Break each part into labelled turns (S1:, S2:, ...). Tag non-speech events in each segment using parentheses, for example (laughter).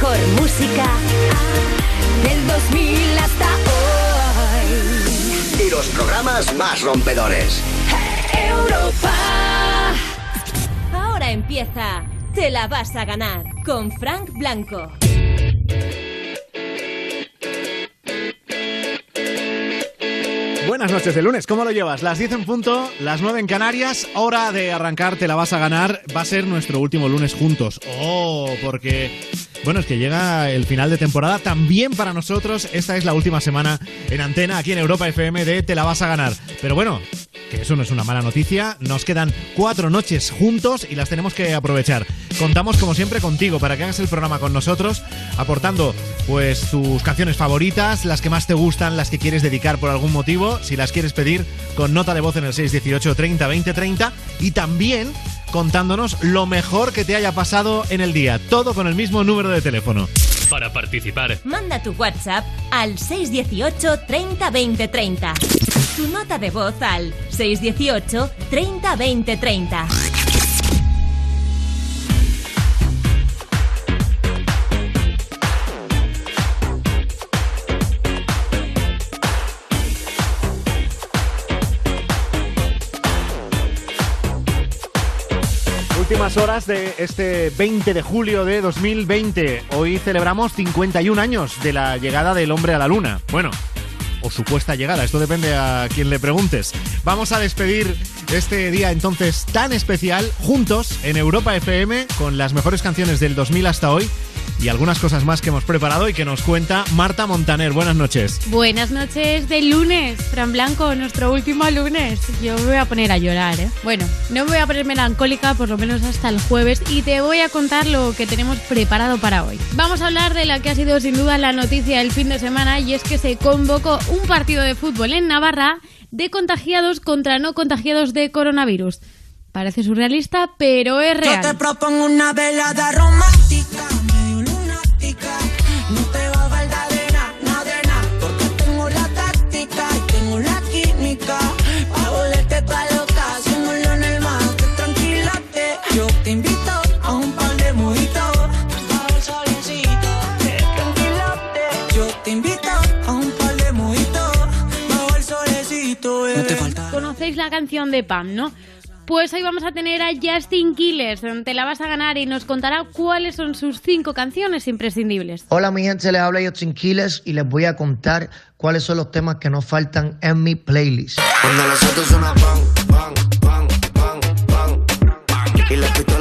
S1: mejor música del 2000 hasta hoy.
S2: Y los programas más rompedores.
S1: Europa. Ahora empieza Te la vas a ganar con Frank Blanco.
S3: Buenas noches de lunes, ¿cómo lo llevas? Las 10 en punto, las 9 en Canarias, hora de arrancar, te la vas a ganar, va a ser nuestro último lunes juntos. Oh, porque, bueno, es que llega el final de temporada también para nosotros, esta es la última semana en antena aquí en Europa FM de Te la vas a ganar. Pero bueno, que eso no es una mala noticia, nos quedan cuatro noches juntos y las tenemos que aprovechar. Contamos como siempre contigo para que hagas el programa con nosotros, aportando pues tus canciones favoritas, las que más te gustan, las que quieres dedicar por algún motivo, si las quieres pedir con nota de voz en el 618 30 20 30 y también contándonos lo mejor que te haya pasado en el día, todo con el mismo número de teléfono.
S4: Para participar,
S1: Manda tu WhatsApp al 618 30 20 30. Tu nota de voz al 618 30 20 30.
S3: Últimas horas de este 20 de julio de 2020. Hoy celebramos 51 años de la llegada del hombre a la luna. Bueno, o supuesta llegada, esto depende a quien le preguntes. Vamos a despedir este día entonces tan especial juntos en Europa FM con las mejores canciones del 2000 hasta hoy y algunas cosas más que hemos preparado y que nos cuenta Marta Montaner. Buenas noches.
S5: Buenas noches de lunes, Fran Blanco, nuestro último lunes. Yo me voy a poner a llorar, ¿eh? Bueno, no me voy a poner melancólica por lo menos hasta el jueves y te voy a contar lo que tenemos preparado para hoy. Vamos a hablar de la que ha sido sin duda la noticia del fin de semana y es que se convocó un partido de fútbol en Navarra de contagiados contra no contagiados de coronavirus. Parece surrealista, pero es real.
S6: Yo te propongo una velada romántica, la
S5: canción de Pam, ¿no? Pues hoy vamos a tener a Justin Quiles, te la vas a ganar y nos contará cuáles son sus cinco canciones imprescindibles.
S7: Hola mi gente, les habla Justin Quiles y les voy a contar cuáles son los temas que nos faltan en mi playlist.
S8: Cuando los autos suenan pan, pan, pan, pan, pan, pan. Y las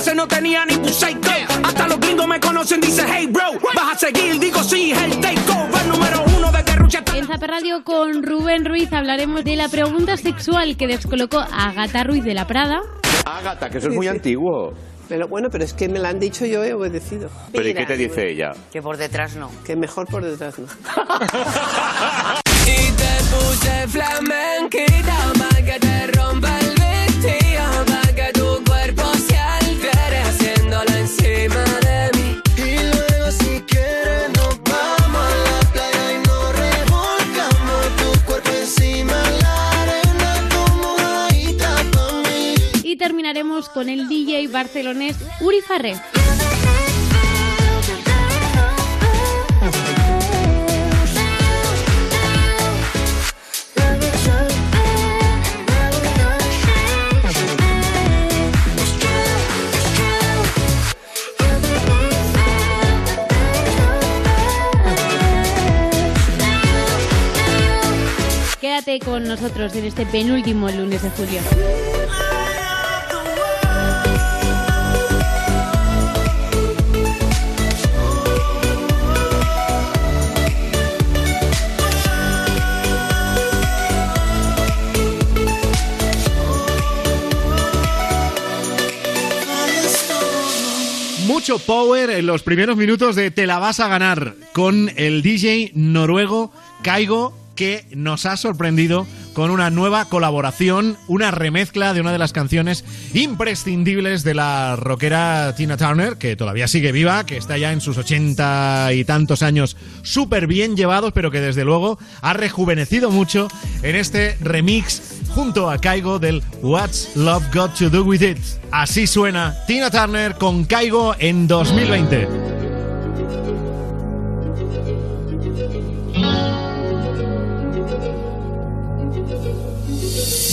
S6: En el caso no tenía ni un psycho. Hasta los gringos me conocen, dice hey bro. Vas a seguir, digo sí, es el takeover número uno de Guerrucha.
S5: En Zapa Radio con Rubén Ruiz hablaremos de la pregunta sexual que descolocó a Agatha Ruiz de la Prada.
S9: Ágata, que eso es muy
S10: Sí, sí.
S9: antiguo.
S10: Pero bueno, pero es que me lo han dicho yo he obedecido.
S9: ¿Pero y qué te dice ella?
S10: Que por detrás no. Que mejor por detrás no. (laughs)
S6: Y te puse
S5: con el DJ barcelonés Uri Farré. Quédate con nosotros en este penúltimo lunes de julio.
S3: Power en los primeros minutos de Te la vas a ganar con el DJ noruego Kaigo que nos ha sorprendido con una nueva colaboración, una remezcla de una de las canciones imprescindibles de la rockera Tina Turner, que todavía sigue viva, que está ya en sus ochenta y tantos años súper bien llevados, pero que desde luego ha rejuvenecido mucho en este remix junto a Caigo del What's Love Got to Do With It. Así suena Tina Turner con Caigo en 2020.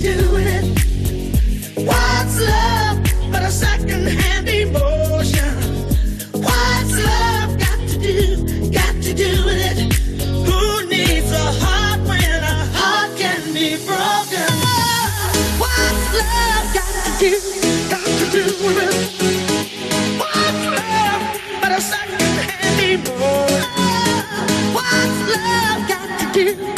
S11: to do with it? What's love but a emotion? What's love got to do? Got to do with it? Who needs a heart when a heart can be broken? What's love got to do? Got to do with it? What's love but a emotion? What's love got to do?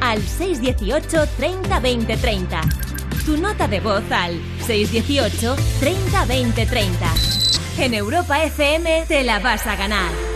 S1: Al 618 30 20 30. Tu nota de voz al 618 30 20 30. En Europa FM te la vas a ganar.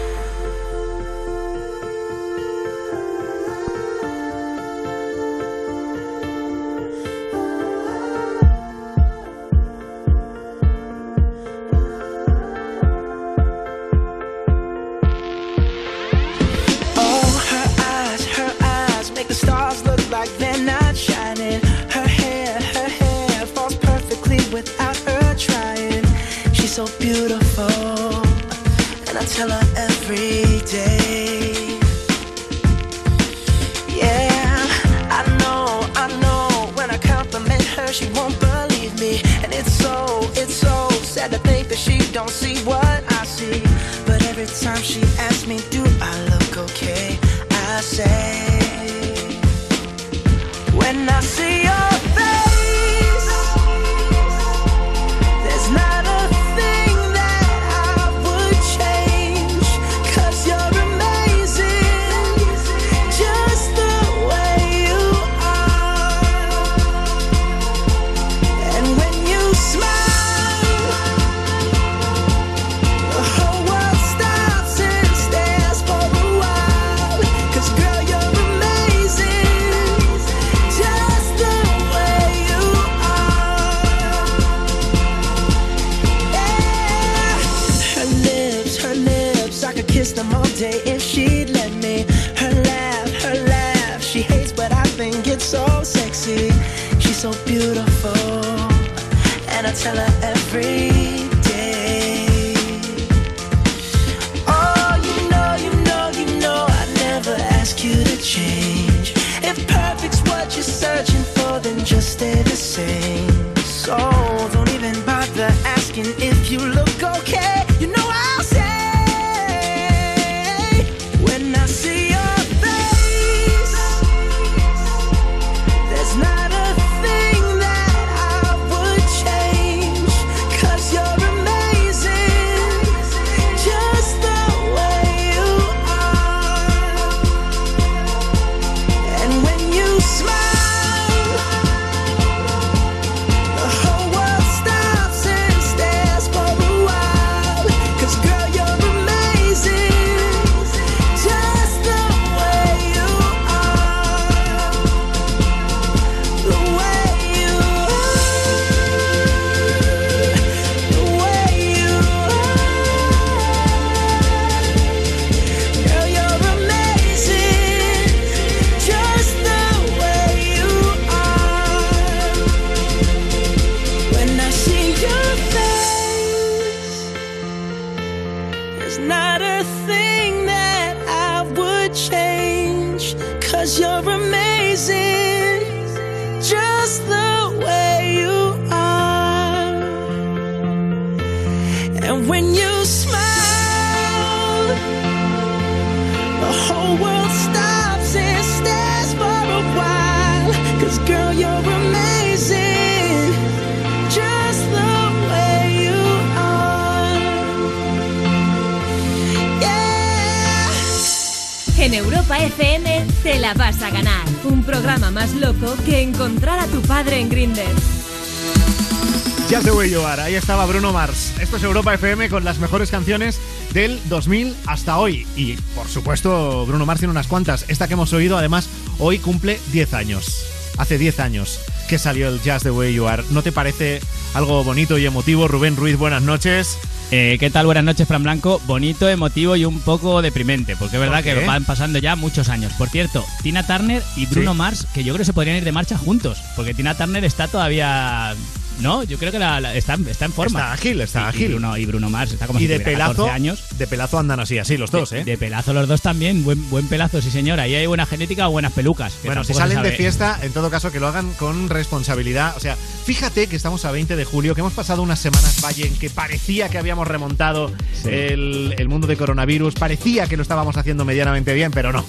S3: Estaba Bruno Mars. Esto es Europa FM con las mejores canciones del 2000 hasta hoy. Y por supuesto, Bruno Mars tiene unas cuantas. Esta que hemos oído, además, hoy cumple 10 años. Hace 10 años que salió el Just the way you are. ¿No te parece algo bonito y emotivo? Rubén Ruiz, buenas noches.
S12: Eh, ¿Qué tal? Buenas noches, Fran Blanco. Bonito, emotivo y un poco deprimente, porque es verdad que van pasando ya muchos años. Por cierto, Tina Turner y Bruno
S3: Sí.
S12: Mars, que yo creo que se podrían ir de marcha juntos, porque Tina Turner está todavía... No, yo creo que la- la- está, está en forma.
S3: Está ágil, está
S12: Y- y
S3: ágil.
S12: Bruno, y Bruno Mars está como
S3: y
S12: si
S3: de pelazo,
S12: 14 años.
S3: de pelazo andan así, así los dos,
S12: de,
S3: ¿eh?
S12: de pelazo los dos también, buen, buen pelazo, sí señora. Ahí hay buena genética o buenas pelucas.
S3: Bueno, si salen de fiesta, en todo caso que lo hagan con responsabilidad. O sea, fíjate que estamos a 20 de julio, que hemos pasado unas semanas, Valle, en que parecía que habíamos remontado
S12: Sí.
S3: el, el mundo de coronavirus, parecía que lo estábamos haciendo medianamente bien, pero no.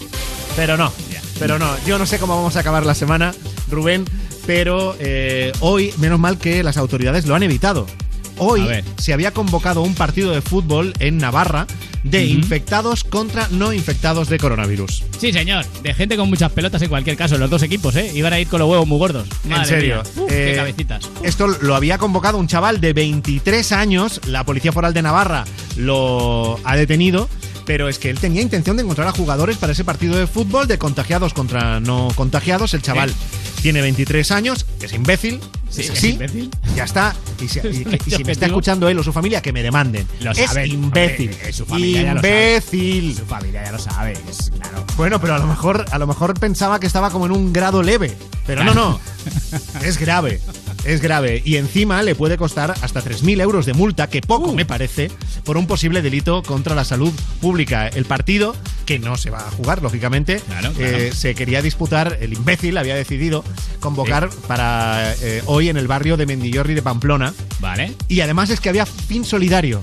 S3: Pero no. Pero no. Yo no sé cómo vamos a acabar la semana, Rubén, pero eh, hoy, menos mal que las autoridades lo han evitado. Hoy se había convocado un partido de fútbol en Navarra de infectados contra no infectados de coronavirus.
S12: Sí, señor. De gente con muchas pelotas en cualquier caso, los dos equipos, ¿eh? Iban a ir con los huevos muy gordos. Madre
S3: en serio.
S12: Uf,
S3: Eh,
S12: qué cabecitas.
S3: Esto lo había convocado un chaval de 23 años. La Policía Foral de Navarra lo ha detenido. Pero es que él tenía intención de encontrar a jugadores para ese partido de fútbol de contagiados contra no contagiados. El chaval tiene 23 años, es imbécil.
S12: Sí,
S3: es
S12: es imbécil.
S3: Ya está. Y si, y- (laughs) y si me está escuchando él o su familia, que me demanden.
S12: Lo
S3: es
S12: saben,
S3: imbécil.
S12: hombre, eh, su familia ya lo sabe.
S3: imbécil.
S12: Su familia ya lo sabe, es claro.
S3: Bueno, pero a lo mejor, a lo mejor pensaba que estaba como en un grado leve. Pero no, no. Es grave. (laughs) Es grave. Y encima le puede costar hasta 3.000 euros de multa, que poco
S12: Uh.
S3: me parece, por un posible delito contra la salud pública. El partido, que no se va a jugar, lógicamente,
S12: Claro, claro.
S3: eh, se quería disputar, el imbécil había decidido convocar para eh, hoy en el barrio de Mendillorri de Pamplona.
S12: Vale.
S3: Y además es que había fin solidario.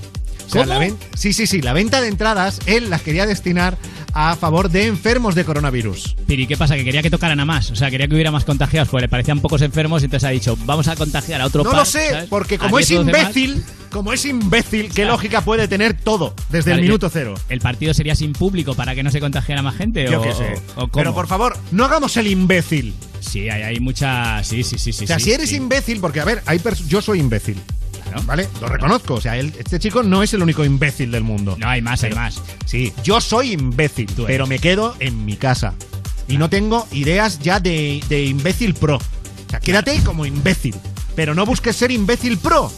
S3: Sí, sí, sí. La venta de entradas él las quería destinar a favor de enfermos de coronavirus.
S12: Pero ¿y qué pasa? Que quería que tocaran a más. O sea, quería que hubiera más contagiados, porque le parecían pocos enfermos, y entonces ha dicho, vamos a contagiar a otro
S3: No
S12: par,
S3: lo sé,
S12: ¿sabes?
S3: porque como es
S12: 10 o 12 más.
S3: imbécil, como es imbécil, ¿qué
S12: Claro.
S3: lógica puede tener todo desde el minuto cero?
S12: ¿El partido sería sin público para que no se contagiara más gente?
S3: Yo
S12: o,
S3: qué sé.
S12: o- o cómo?
S3: Pero por favor, no hagamos el imbécil.
S12: Sí, hay, hay mucha... Sí, sí, sí, sí.
S3: o sea,
S12: sí,
S3: si eres
S12: sí.
S3: imbécil, porque a ver, hay yo soy imbécil. ¿Vale? Lo reconozco. O sea, él- este chico no es el único imbécil del mundo.
S12: No, hay más, hay
S3: Pero-
S12: más.
S3: Sí, yo soy imbécil, pero me quedo en mi casa. Y no tengo ideas ya de, de imbécil pro. O sea, quédate como imbécil. Pero no busques ser imbécil pro.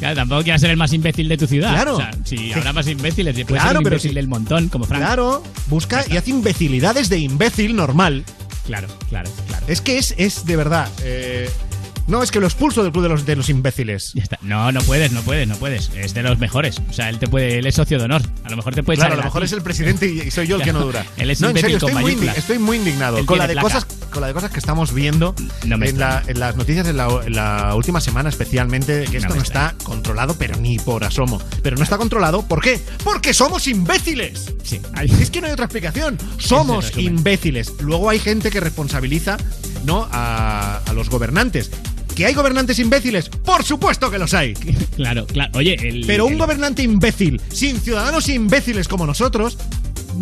S12: Claro, tampoco quieras ser el más imbécil de tu ciudad.
S3: Claro.
S12: O sea, si habrá más imbéciles, puedes
S3: Claro,
S12: ser un
S3: pero
S12: imbécil
S3: sí.
S12: del montón, como Frank.
S3: Claro, busca y haz imbecilidades de imbécil normal.
S12: claro, claro. claro.
S3: Es que es, es de verdad. eh, No, es que lo expulso del club de los, de los imbéciles.
S12: Ya está. No, no puedes, no puedes, no puedes. Es de los mejores. O sea, él te puede, él es socio de honor. A lo mejor te puede
S3: Claro, a lo mejor es el presidente y soy yo el que no dura.
S12: Él es
S3: no, en serio, estoy muy, indi- estoy muy indignado
S12: Él
S3: con la, de
S12: placa.
S3: cosas, con la de cosas que estamos viendo
S12: No
S3: en, la- en las noticias de la, en la última semana, especialmente, que esto no, está controlado, pero ni por asomo. Pero no está controlado, ¿por qué? Porque somos imbéciles.
S12: Sí.
S3: Es que no hay otra explicación. Somos imbéciles. Luego hay gente que responsabiliza ¿no? a, a los gobernantes. ¿Que hay gobernantes imbéciles? Por supuesto que los hay. (laughs)
S12: Claro, claro. Oye, el.
S3: Pero un
S12: el-
S3: gobernante imbécil, sin ciudadanos imbéciles como nosotros,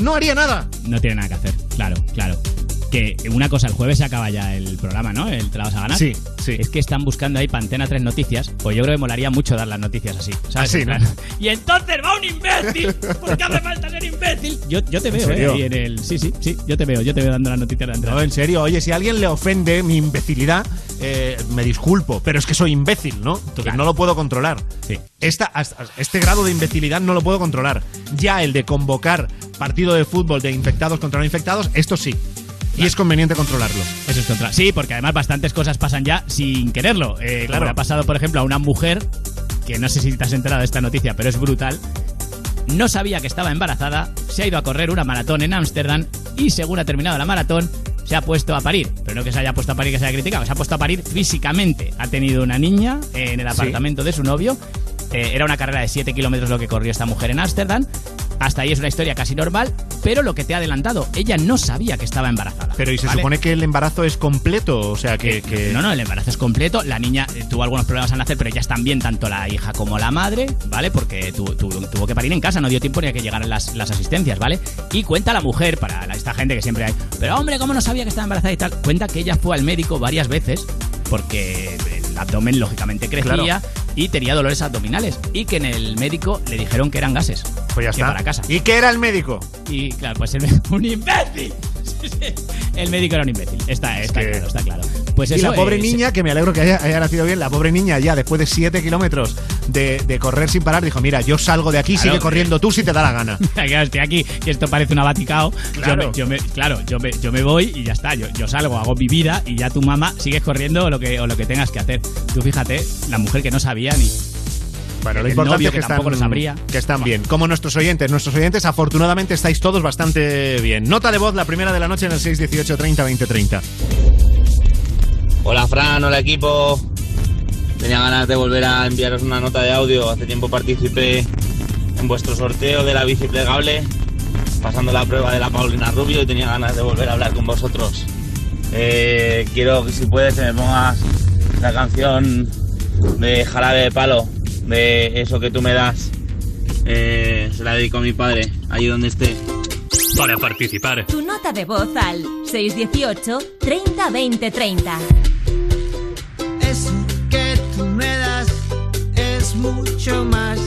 S3: no haría nada.
S12: No tiene nada que hacer. Claro, claro. Que una cosa, el jueves se acaba ya el programa, ¿no? El Te la vas a ganar.
S3: Sí, sí.
S12: Es que están buscando ahí para Antena 3 noticias. Pues yo creo que molaría mucho dar las noticias así. ¿sabes?
S3: Así,
S12: Y entonces va un imbécil. ¿Por qué hace falta ser imbécil? Yo, yo te
S3: ¿En
S12: veo, ¿eh?
S3: serio?
S12: ahí en el. Sí, sí, sí. Yo te veo, yo te veo dando las noticias de Antena
S3: No, en serio, oye, si a alguien le ofende mi imbecilidad, eh, me disculpo, pero es que soy imbécil, ¿no? Entonces no lo puedo controlar.
S12: Sí.
S3: Esta, hasta- este grado de imbecilidad no lo puedo controlar. Ya el de convocar partido de fútbol de infectados contra no infectados, esto sí. Y es conveniente controlarlo.
S12: Eso es contra. Sí, porque además bastantes cosas pasan ya sin quererlo. Eh,
S3: Claro.
S12: Ha pasado, por ejemplo, a una mujer, que no sé si te has enterado de esta noticia, pero es brutal. No sabía que estaba embarazada, se ha ido a correr una maratón en Ámsterdam y según ha terminado la maratón, se ha puesto a parir. Pero no que se haya puesto a parir que se haya criticado, se ha puesto a parir físicamente. Ha tenido una niña en el apartamento de su novio. Eh, era una carrera de 7 kilómetros lo que corrió esta mujer en Ámsterdam. Hasta ahí es una historia casi normal, pero lo que te ha adelantado, ella no sabía que estaba embarazada.
S3: Pero y se
S12: ¿vale?
S3: supone que el embarazo es completo, o sea que... que-
S12: No, no, el embarazo es completo. La niña eh, tuvo algunos problemas al nacer, pero ya están bien tanto la hija como la madre, ¿vale? Porque tu- tu- tuvo que parir en casa, no dio tiempo ni a que llegaran las, las asistencias, ¿vale? Y cuenta la mujer, para esta gente que siempre hay, pero hombre, ¿cómo no sabía que estaba embarazada y tal? Cuenta que ella fue al médico varias veces porque el abdomen lógicamente crecía
S3: Claro.
S12: y tenía dolores abdominales y que en el médico le dijeron que eran gases.
S3: Pues ya
S12: que
S3: está.
S12: para casa.
S3: ¿Y qué era el médico?
S12: Y claro, pues el, (laughs) un imbécil. El médico era un imbécil. Está, está
S3: que-
S12: claro, está claro. Pues
S3: y la pobre
S12: eh,
S3: niña, que me alegro que haya, haya nacido bien, la pobre niña ya después de 7 kilómetros de, de correr sin parar, dijo, mira, yo salgo de aquí,
S12: Claro,
S3: sigue corriendo tú si te da la gana. (laughs)
S12: Estoy aquí, que esto parece una vaticao.
S3: Claro.
S12: Yo me, yo me- claro, yo me, yo me voy y ya está. Yo, yo salgo, hago mi vida y ya tu mamá sigues corriendo o lo que, o lo que tengas que hacer. Tú fíjate, la mujer que no sabía ni.
S3: Bueno, lo
S12: el
S3: importante
S12: novio
S3: es que,
S12: que tampoco
S3: están,
S12: lo sabría.
S3: que están bien. Como nuestros oyentes. Nuestros oyentes, afortunadamente, estáis todos bastante bien. Nota de voz, la primera de la noche en el 618 30 20 30.
S13: Hola Fran, hola equipo. Tenía ganas de volver a enviaros una nota de audio. Hace tiempo participé en vuestro sorteo de la bici plegable, pasando la prueba de la Paulina Rubio y tenía ganas de volver a hablar con vosotros. Eh, quiero que si puedes que me pongas la canción de Jarabe de Palo, de eso que tú me das. Eh, se la dedico a mi padre, allí donde esté.
S4: Para participar,
S1: Tu nota de voz al 618 30 20 30.
S14: Eso que tú me das es mucho más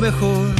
S14: mejor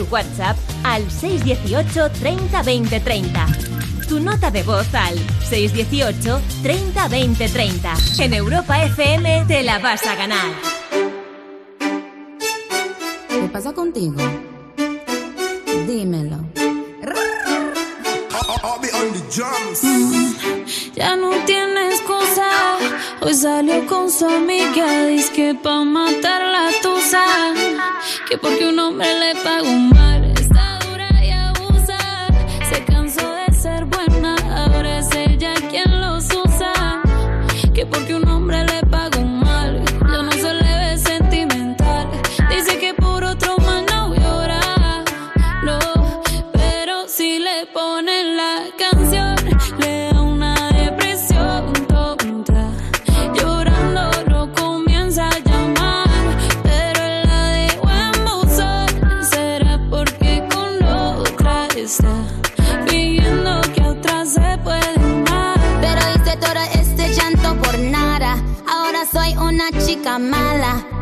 S14: tu
S1: WhatsApp al 618 30 20 30. Tu nota de voz al 618 30 20 30. En Europa FM te la vas a ganar.
S15: ¿Qué pasa contigo? Dímelo.
S16: Mm, Ya no tiene excusa. Hoy salió con su amiga. Dice que Que porque un hombre le pagó mal.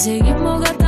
S16: seguimos gastando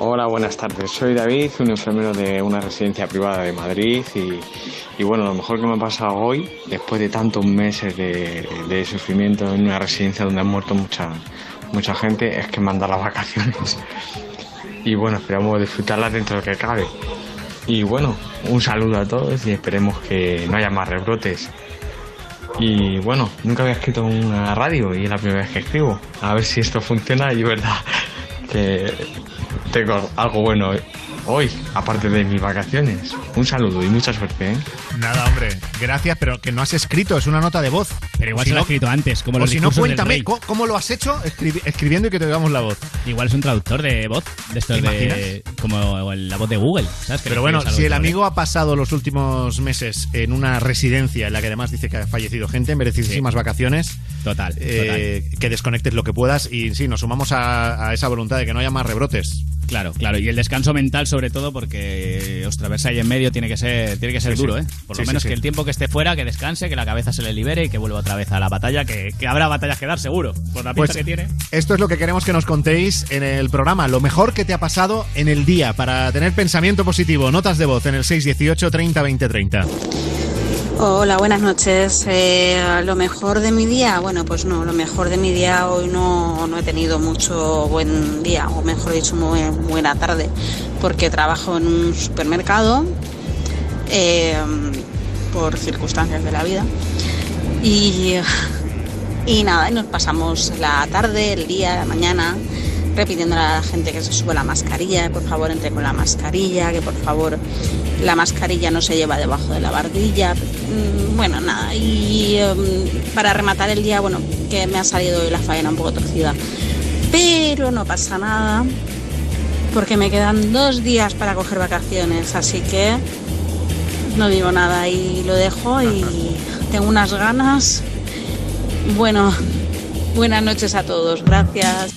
S17: Hola, buenas tardes. Soy David, un enfermero de una residencia privada de Madrid y, y bueno, lo mejor que me ha pasado hoy, después de tantos meses de, sufrimiento en una residencia donde han muerto mucha, mucha gente, es que me han las (laughs) vacaciones. Y bueno, esperamos disfrutarlas dentro de lo que cabe. Y bueno, un saludo a todos y esperemos que no haya más rebrotes. Y bueno, nunca había escrito en una radio y es la primera vez que escribo. A ver si esto funciona y verdad (laughs) que tengo algo bueno hoy, aparte de mis vacaciones. Un saludo y mucha suerte, ¿eh?
S3: Nada, hombre. Gracias, pero que no has escrito, es una nota de voz.
S18: Pero igual
S3: si
S18: se lo
S3: no-
S18: ha escrito antes, como
S3: o
S18: los
S3: si no, cuéntame,
S18: rey.
S3: ¿cómo, cómo lo has hecho Escribi- escribiendo y que te oigamos la voz?
S18: Igual es un traductor de voz, de estos
S3: ¿Te
S18: de. Como la voz de Google, ¿sabes? Que
S3: Pero bueno, si el amigo ha pasado los últimos meses en una residencia en la que además dice que ha fallecido gente, merecidísimas vacaciones.
S18: Total,
S3: eh, Que desconectes lo que puedas y sí, nos sumamos a, a esa voluntad de que no haya más rebrotes.
S18: Claro, claro. Y el descanso mental, sobre todo, porque ostras, verse ahí en medio tiene que ser, tiene que ser
S3: Sí,
S18: duro. ¿eh? Por
S3: Sí,
S18: lo menos
S3: sí.
S18: que el tiempo que esté fuera, que descanse, que la cabeza se le libere y que vuelva otra vez a la batalla, que, que habrá batallas que dar, seguro. Por la pinta
S3: Pues
S18: que tiene.
S3: esto es lo que queremos que nos contéis en el programa. Lo mejor que te ha pasado en el día para tener pensamiento positivo. Notas de voz en el 618 30 20 30.
S19: Hola, buenas noches. Eh, lo mejor de mi día, bueno, pues no, lo mejor de mi día hoy no, no he tenido mucho buen día, o mejor dicho, muy buena tarde, porque trabajo en un supermercado. eh, por circunstancias de la vida. Y, y nada, y nos pasamos la tarde, el día, la mañana repitiéndole a la gente que se sube la mascarilla, que por favor entre con la mascarilla, que por favor la mascarilla no se lleva debajo de la barbilla. Mm, Bueno, nada, y em, para rematar el día, bueno, que me ha salido hoy la faena un poco torcida. Pero no pasa nada, porque me quedan dos días para coger vacaciones, así que no digo nada y lo dejo y tengo unas ganas. Bueno, buenas noches a todos, gracias.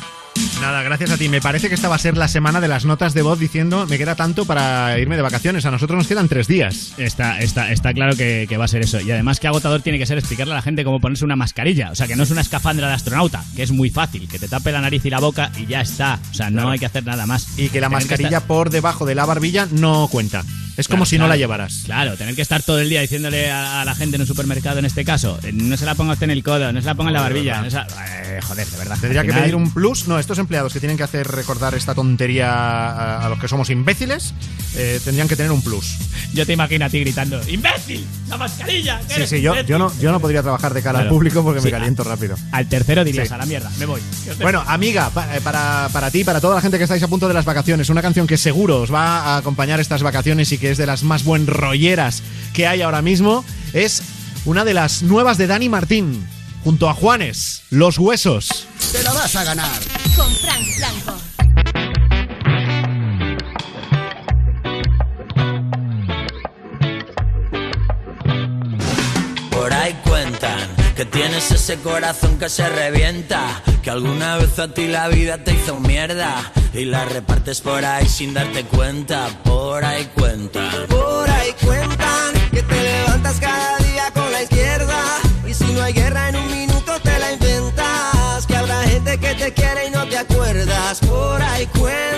S3: Nada, gracias a ti. Me parece que esta va a ser la semana de las notas de voz diciendo me queda tanto para irme de vacaciones. A nosotros nos quedan tres días.
S12: Está, está, está claro que, que va a ser eso. Y además, qué agotador tiene que ser explicarle a la gente cómo ponerse una mascarilla. O sea, que no es una escafandra de astronauta, que es muy fácil, que te tape la nariz y la boca y ya está. O sea, no
S3: Claro.
S12: hay que hacer nada más.
S3: Y que la
S12: Tener
S3: mascarilla
S12: estar-
S3: por debajo de la barbilla no cuenta. Es como
S12: Claro,
S3: si no
S12: claro.
S3: la llevaras.
S12: Claro, tener que estar todo el día diciéndole a, a la gente en un supermercado, en este caso, eh, no se la ponga usted en el codo, no se la ponga en la barbilla. no se la- eh, joder, de verdad.
S3: Tendría que pedir un plus. No, estos empleados que tienen que hacer recordar esta tontería a, a los que somos imbéciles, eh, tendrían que tener un plus.
S12: Yo te imagino a ti gritando, ¡imbécil! ¡La mascarilla!
S3: Sí, sí, yo,
S12: imbécil".
S3: yo, no, yo no podría trabajar de cara
S12: Claro.
S3: al público porque me caliento rápido.
S12: Al tercero dirías,
S3: Sí.
S12: a la mierda, me voy.
S3: Bueno, amiga, pa- eh, para, para ti, para toda la gente que estáis a punto de las vacaciones, una canción que seguro os va a acompañar estas vacaciones y que es de las más buen rolleras que hay ahora mismo, es una de las nuevas de Dani Martín, junto a Juanes, Los Huesos.
S20: Te la vas a ganar.
S1: Con Frank Blanco.
S21: Que tienes ese corazón que se revienta, que alguna vez a ti la vida te hizo mierda y la repartes por ahí sin darte cuenta. Por ahí cuentan.
S22: Por ahí cuentan que te levantas cada día con la izquierda. Y si no hay guerra en un minuto te la inventas. Que habrá gente que te quiere y no te acuerdas. Por ahí cuentan.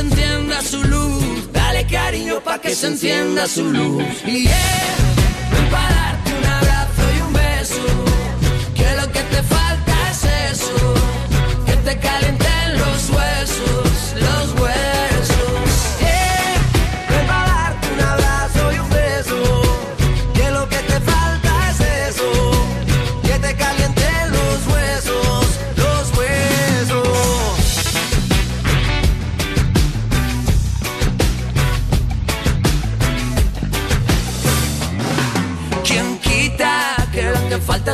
S21: Se encienda su luz. Dale cariño pa' que se encienda su luz. Y yeah, ven pa' darte un abrazo y un beso. Que lo que te falta es eso. Que te calienten los huesos, los huesos.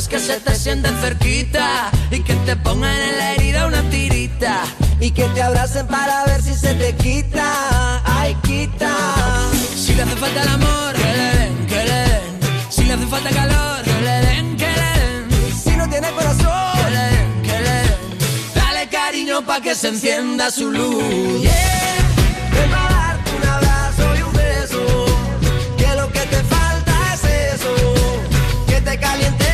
S22: Que
S21: se te sienten cerquita y que te pongan en la herida una tirita?
S22: Y que te abracen para ver si se te quita. Ay, quita.
S21: Si le hace falta el amor, que le den, que le. Si le hace falta calor, que le den, que le.
S22: Si no tiene corazón,
S21: que le den, que le. Dale cariño pa' que se encienda su luz.
S22: Yeah, pa' darte un abrazo y un beso. Que lo que te falta es eso. Que te calienten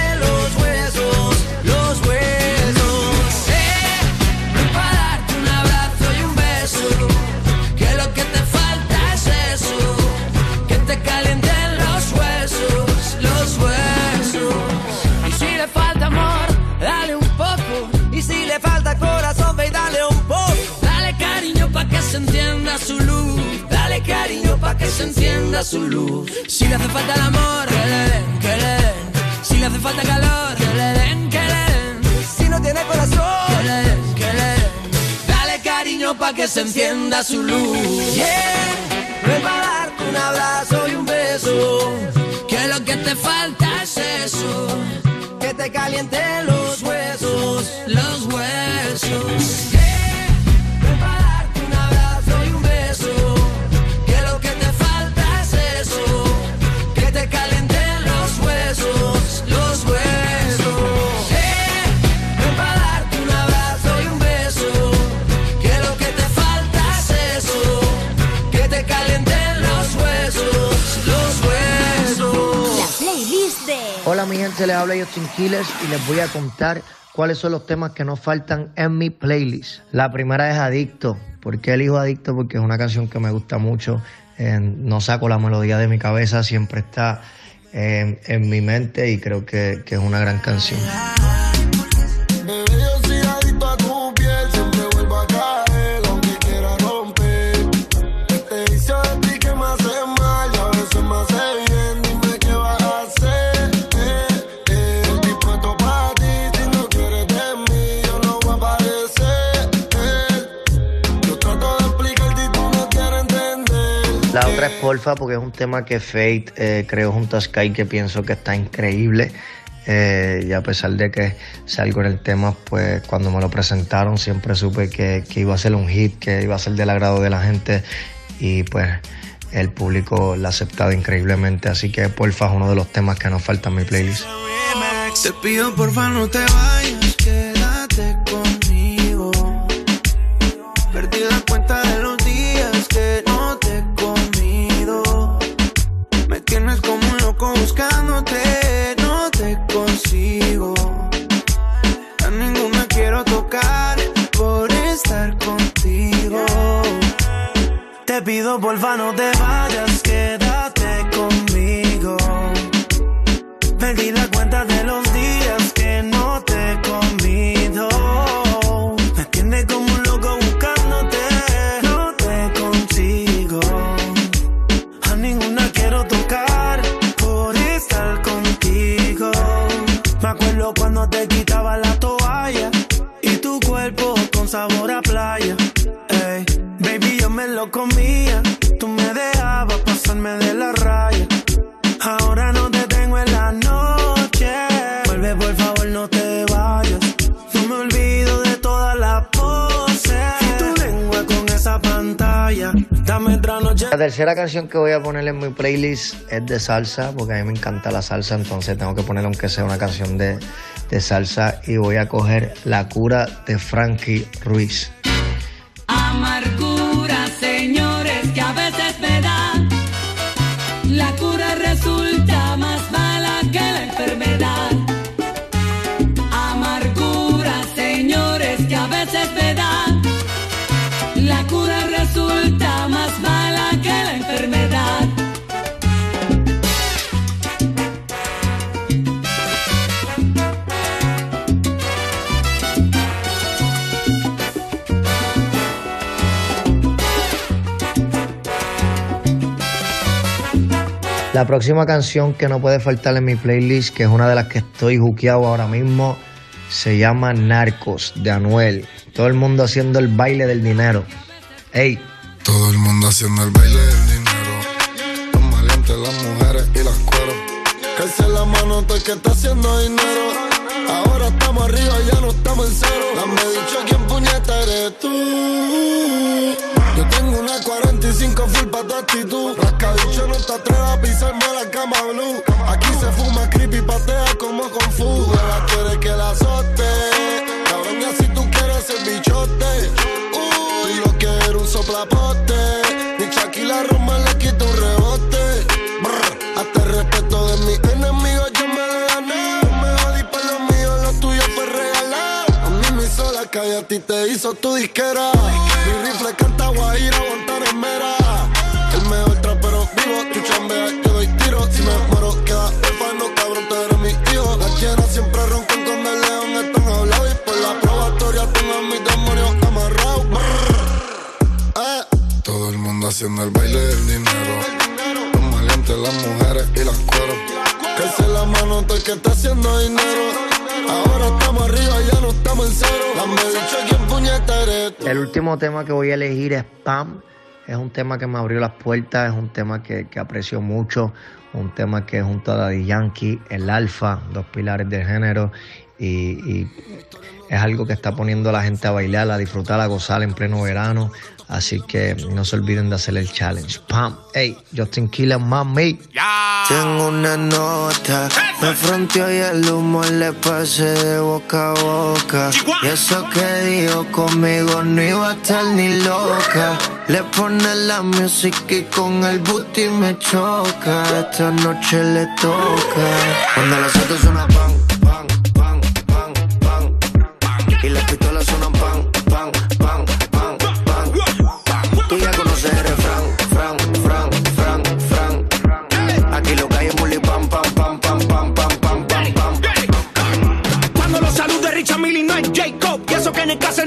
S21: cariño pa' que se encienda su luz. Si le hace falta el amor, que le den, que le den. Si le hace falta calor, que le den, que le den.
S22: Si no tiene corazón,
S21: Que le den, que le den. Dale cariño pa' que se encienda su luz.
S22: yeah, ven pa' darte un abrazo y un beso.
S21: Que lo que te falta es eso.
S22: Que te calienten los huesos,
S21: Los huesos.
S7: Les habla Justin Quiles y les voy a contar cuáles son los temas que no faltan en mi playlist. La primera es Adicto. ¿Por qué elijo Adicto? Porque es una canción que me gusta mucho. Eh, no saco la melodía de mi cabeza, siempre está eh, en mi mente y creo que es una gran canción. La otra es Porfa, porque es un tema que Fate eh, creó junto a Sky que pienso que está increíble. Eh, y a pesar de que salgo en el tema, pues cuando me lo presentaron siempre supe que, que iba a ser un hit, que iba a ser del agrado de la gente y pues el público lo ha aceptado increíblemente. Así que Porfa es uno de los temas que nos falta en mi playlist.
S23: Te pido porfa no te vayas, quédate conmigo. Perdí la cuenta de los días que no te he comido. Me tiene como un loco buscándote, no te consigo. A ninguna quiero tocar por estar contigo. Me acuerdo cuando te quitaba la toalla y tu cuerpo con sabor la. La
S7: tercera canción que voy a poner en mi playlist es de salsa, porque a mí me encanta la salsa, entonces tengo que poner aunque sea una canción de, de salsa y voy a coger La cura de Frankie Ruiz.
S24: La
S7: próxima canción que no puede faltar en mi playlist, que es una de las que estoy juqueado ahora mismo, se llama Narcos de Anuel. Todo el mundo haciendo el baile del dinero. Ey,
S25: Todo el mundo haciendo el baile del dinero. Los maleantes, las mujeres y las cueros. Que alce la mano todo el que está haciendo dinero. Ahora estamos arriba, ya no estamos en cero. Dame dicho quién puñeta eres tú. Yo tengo una 45 full pa' tu actitud. No te atrevas pisarme la cama blue. Aquí se fuma creepy, patea como con fu. La quiere que la azote. Cabrón, así tú quieres el bichote. Uy, lo quiero un soplapote. Ni Shaquille Roma le quita un rebote. Brr, hasta el respeto de mis enemigos yo me lo gané. Me jodí por lo mío, lo tuyo fue regalar. A mí me hizo la calle, a ti te hizo tu disquera. Mi rifle canta guajira, el
S7: último tema que voy a elegir es Pam. Es un tema que me abrió las puertas, es un tema que, que aprecio mucho, un tema que junto a Daddy Yankee, el Alfa, dos pilares del género, y, y es algo que está poniendo a la gente a bailar, a disfrutar, a gozar en pleno verano. Así que no se olviden de hacer el challenge. Pam, hey, Justin Killer, mami.
S23: Tengo una nota, me fronteó y el humo le pasé de boca a boca. Y eso que dijo conmigo no iba a estar ni loca. Le pone la música y con el booty me choca. Esta noche le toca. Cuando las autos suena pan, pan, pan, pan, pan, pan. Y las pistolas suenan pan,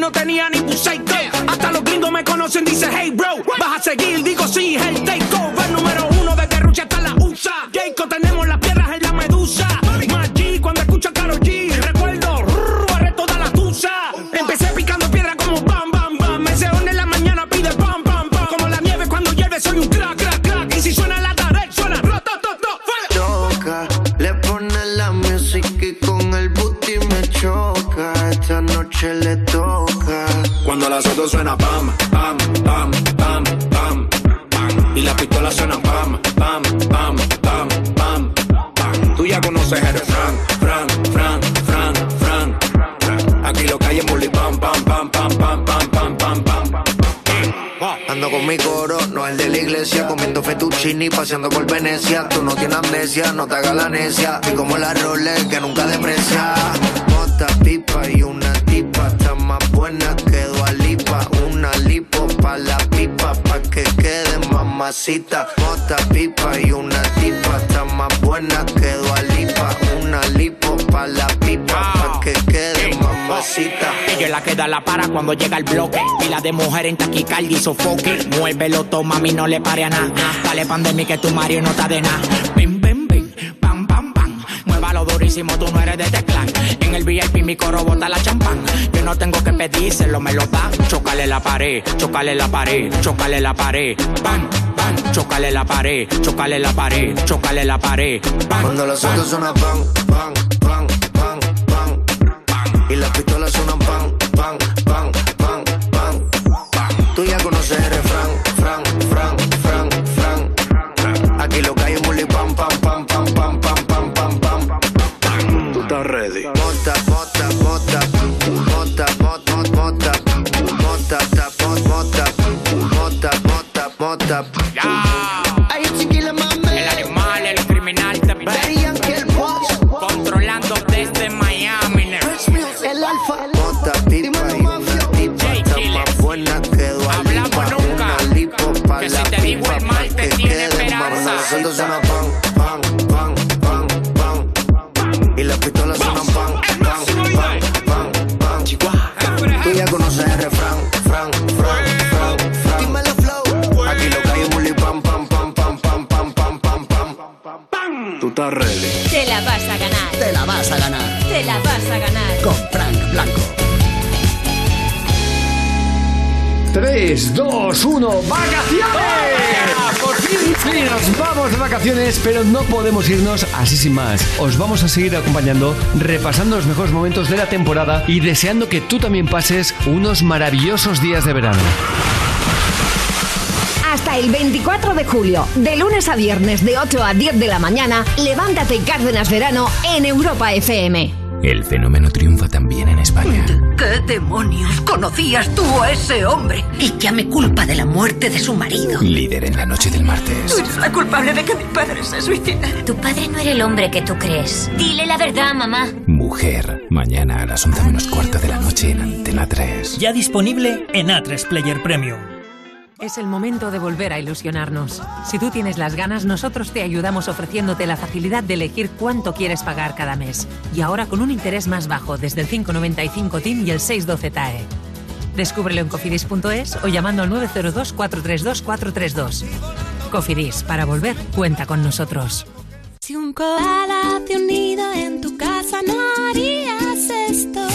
S26: no tenía ni Buseco Hasta los gringos me conocen, dice hey bro Vas a seguir, digo sí, es el
S27: todo suena pam, pam, pam, pam, pam, pam. Y las pistolas suenan pam, pam, pam, pam, pam, pam. Tú ya conoces el fran, fran, fran, fran, fran. Aquí lo que hay es pam, pam, pam, pam, pam, pam, pam, pam, pam.
S8: Ando con mi coro, no el de la iglesia, comiendo fettuccini, paseando por Venecia. Tú no tienes amnesia, no te hagas la necia. Y como la Rolex que nunca deprecia. Mota, pipa mamacita. Mota, pipa y una tipa, está más buena que Dualipa. Una lipo pa' la pipa, pa' que quede mamacita.
S28: Ella es la que da la para cuando llega el bloque. Pila de mujer en taquicardia y sofoque. Muévelo, toma, mami, no le pare a nada. Dale pandemia que tu Mario no está de nada. Bim, bim, bim, pam, pam, pam. Muévalo durísimo, tú no eres de este clan. En el VIP mi coro bota la champán. Yo no tengo que pedírselo, me lo da. Chócale la pared, chócale la pared, chócale la pared. Bam, bam, chócale la pared, chócale la pared, chócale la pared.
S8: Cuando los
S28: bam.
S8: autos suenan pan, pan, pan, pan, pan, pan. Y las pistolas suenan pan, pan, pan, pan, pan, pan. Tú ya conoces el refrán, fran, fran, fran, fran. Aquí lo que hay es bully pam, pam, pam, pam, pam, pam, pam, pam, pam.
S27: Tú estás ready.
S8: Mota, mota, mota, mota, mota, mota, mota, ta, mota, mota, mota, mota, Suenan pan, pan, pan, pan, pan. Y las pistolas suenan pan, pan, pan, pan, pan. Tú ya conoces el refrán, fran, fran, fran, fran. Dímelo flow. Aquí lo que hay es bully pam, pam, pam, pam, pam, pam, pam, pam, pam.
S27: Tú estás ready.
S1: Te la vas a ganar.
S29: Te la vas a ganar
S1: Te la vas a ganar.
S29: con Frank Blanco.
S30: 3, 2, 1, ¡vacaciones! Nos vamos de vacaciones, pero no podemos irnos así sin más. Os vamos a seguir acompañando, repasando los mejores momentos de la temporada y deseando que tú también pases unos maravillosos días de verano.
S31: Hasta el 24 de julio, de lunes a viernes de 8 a 10 de la mañana, levántate Cárdenas Verano en Europa FM.
S32: El fenómeno triunfa también en España.
S33: ¿Qué demonios conocías tú a ese hombre? Ella me culpa de la muerte de su marido.
S32: Líder en la noche del martes.
S33: Tú eres la culpable de que mi padre se suicidara.
S34: Tu padre no era el hombre que tú crees. Dile la verdad, mamá.
S32: Mujer. Mañana a las 11 menos cuarto de la noche en Antena 3.
S35: Ya disponible en A3 Player Premium.
S36: Es el momento de volver a ilusionarnos. Si tú tienes las ganas, nosotros te ayudamos ofreciéndote la facilidad de elegir cuánto quieres pagar cada mes. Y ahora con un interés más bajo, desde el 595 TIM y el 612 TAE. Descúbrelo en cofidis.es o llamando al 902 432 432. Cofidis, para volver, cuenta con nosotros.
S15: Si un koala te unido en tu casa no harías esto.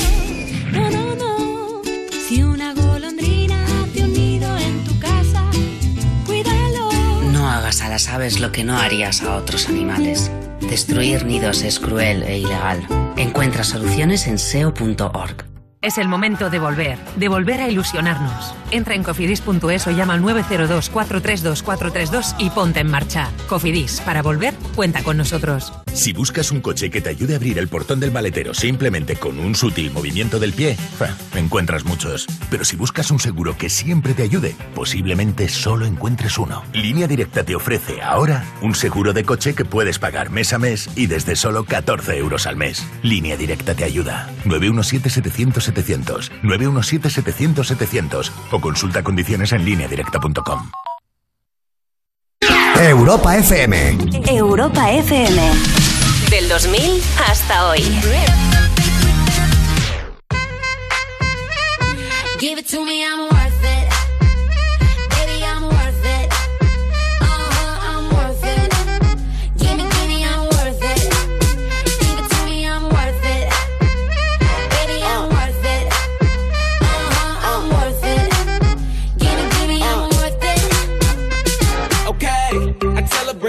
S37: Las aves lo que no harías a otros animales. Destruir nidos es cruel e ilegal. Encuentra soluciones en seo.org.
S36: Es el momento de volver, de volver a ilusionarnos. Entra en cofidis.es o llama al 902 432 432 y ponte en marcha. Cofidis, para volver, cuenta con nosotros.
S17: Si buscas un coche que te ayude a abrir el portón del maletero simplemente con un sutil movimiento del pie, encuentras muchos. Pero si buscas un seguro que siempre te ayude, posiblemente solo encuentres uno. Línea Directa te ofrece ahora un seguro de coche que puedes pagar mes a mes y desde solo 14 euros al mes. Línea Directa te ayuda. 917-700-700. 917-700-700. O consulta condiciones en lineadirecta.com.
S29: Europa FM.
S1: Europa FM. Del 2000 hasta hoy.
S15: Give it to me, I'm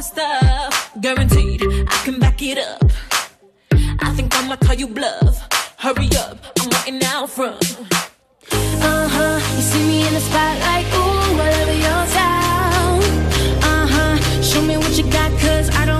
S6: Of stuff, guaranteed I can back it up. I think I'ma call you bluff. Hurry up, I'm waiting out front.
S38: Uh huh. You see me in the spotlight, ooh, whatever your style. Uh huh. Show me what you got, cause I don't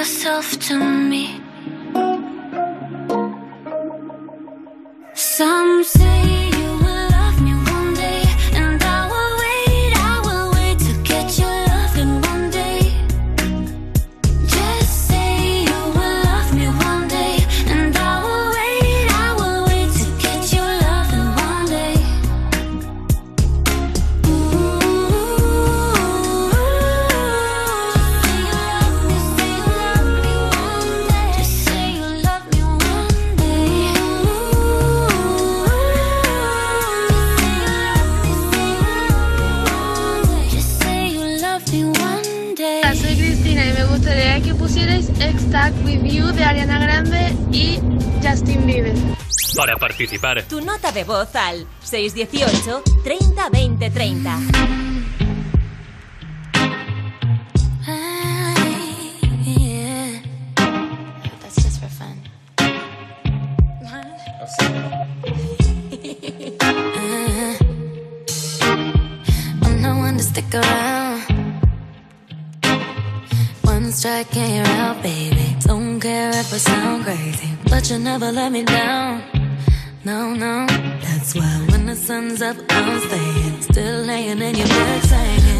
S38: yourself to me. Some say
S39: participar,
S1: Tu nota de voz al 618 30 20 30.
S38: Yeah. That's just for fun. Uh, I'm not one to stick around. One strike and you're out, baby. Don't care if I sound crazy, but you never let me down.
S16: No, no. That's why when the sun's up, I'm staying. Still laying in your bed saying,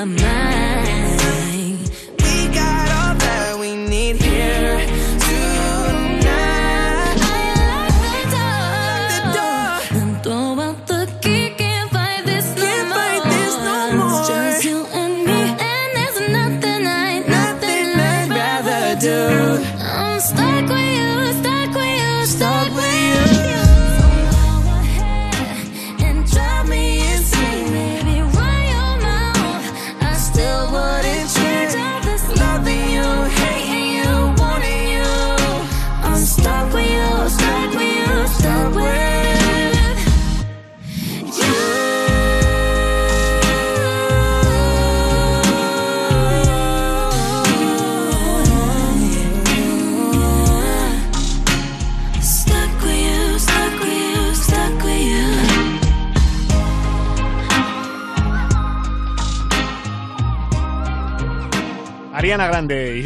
S6: My
S16: mind.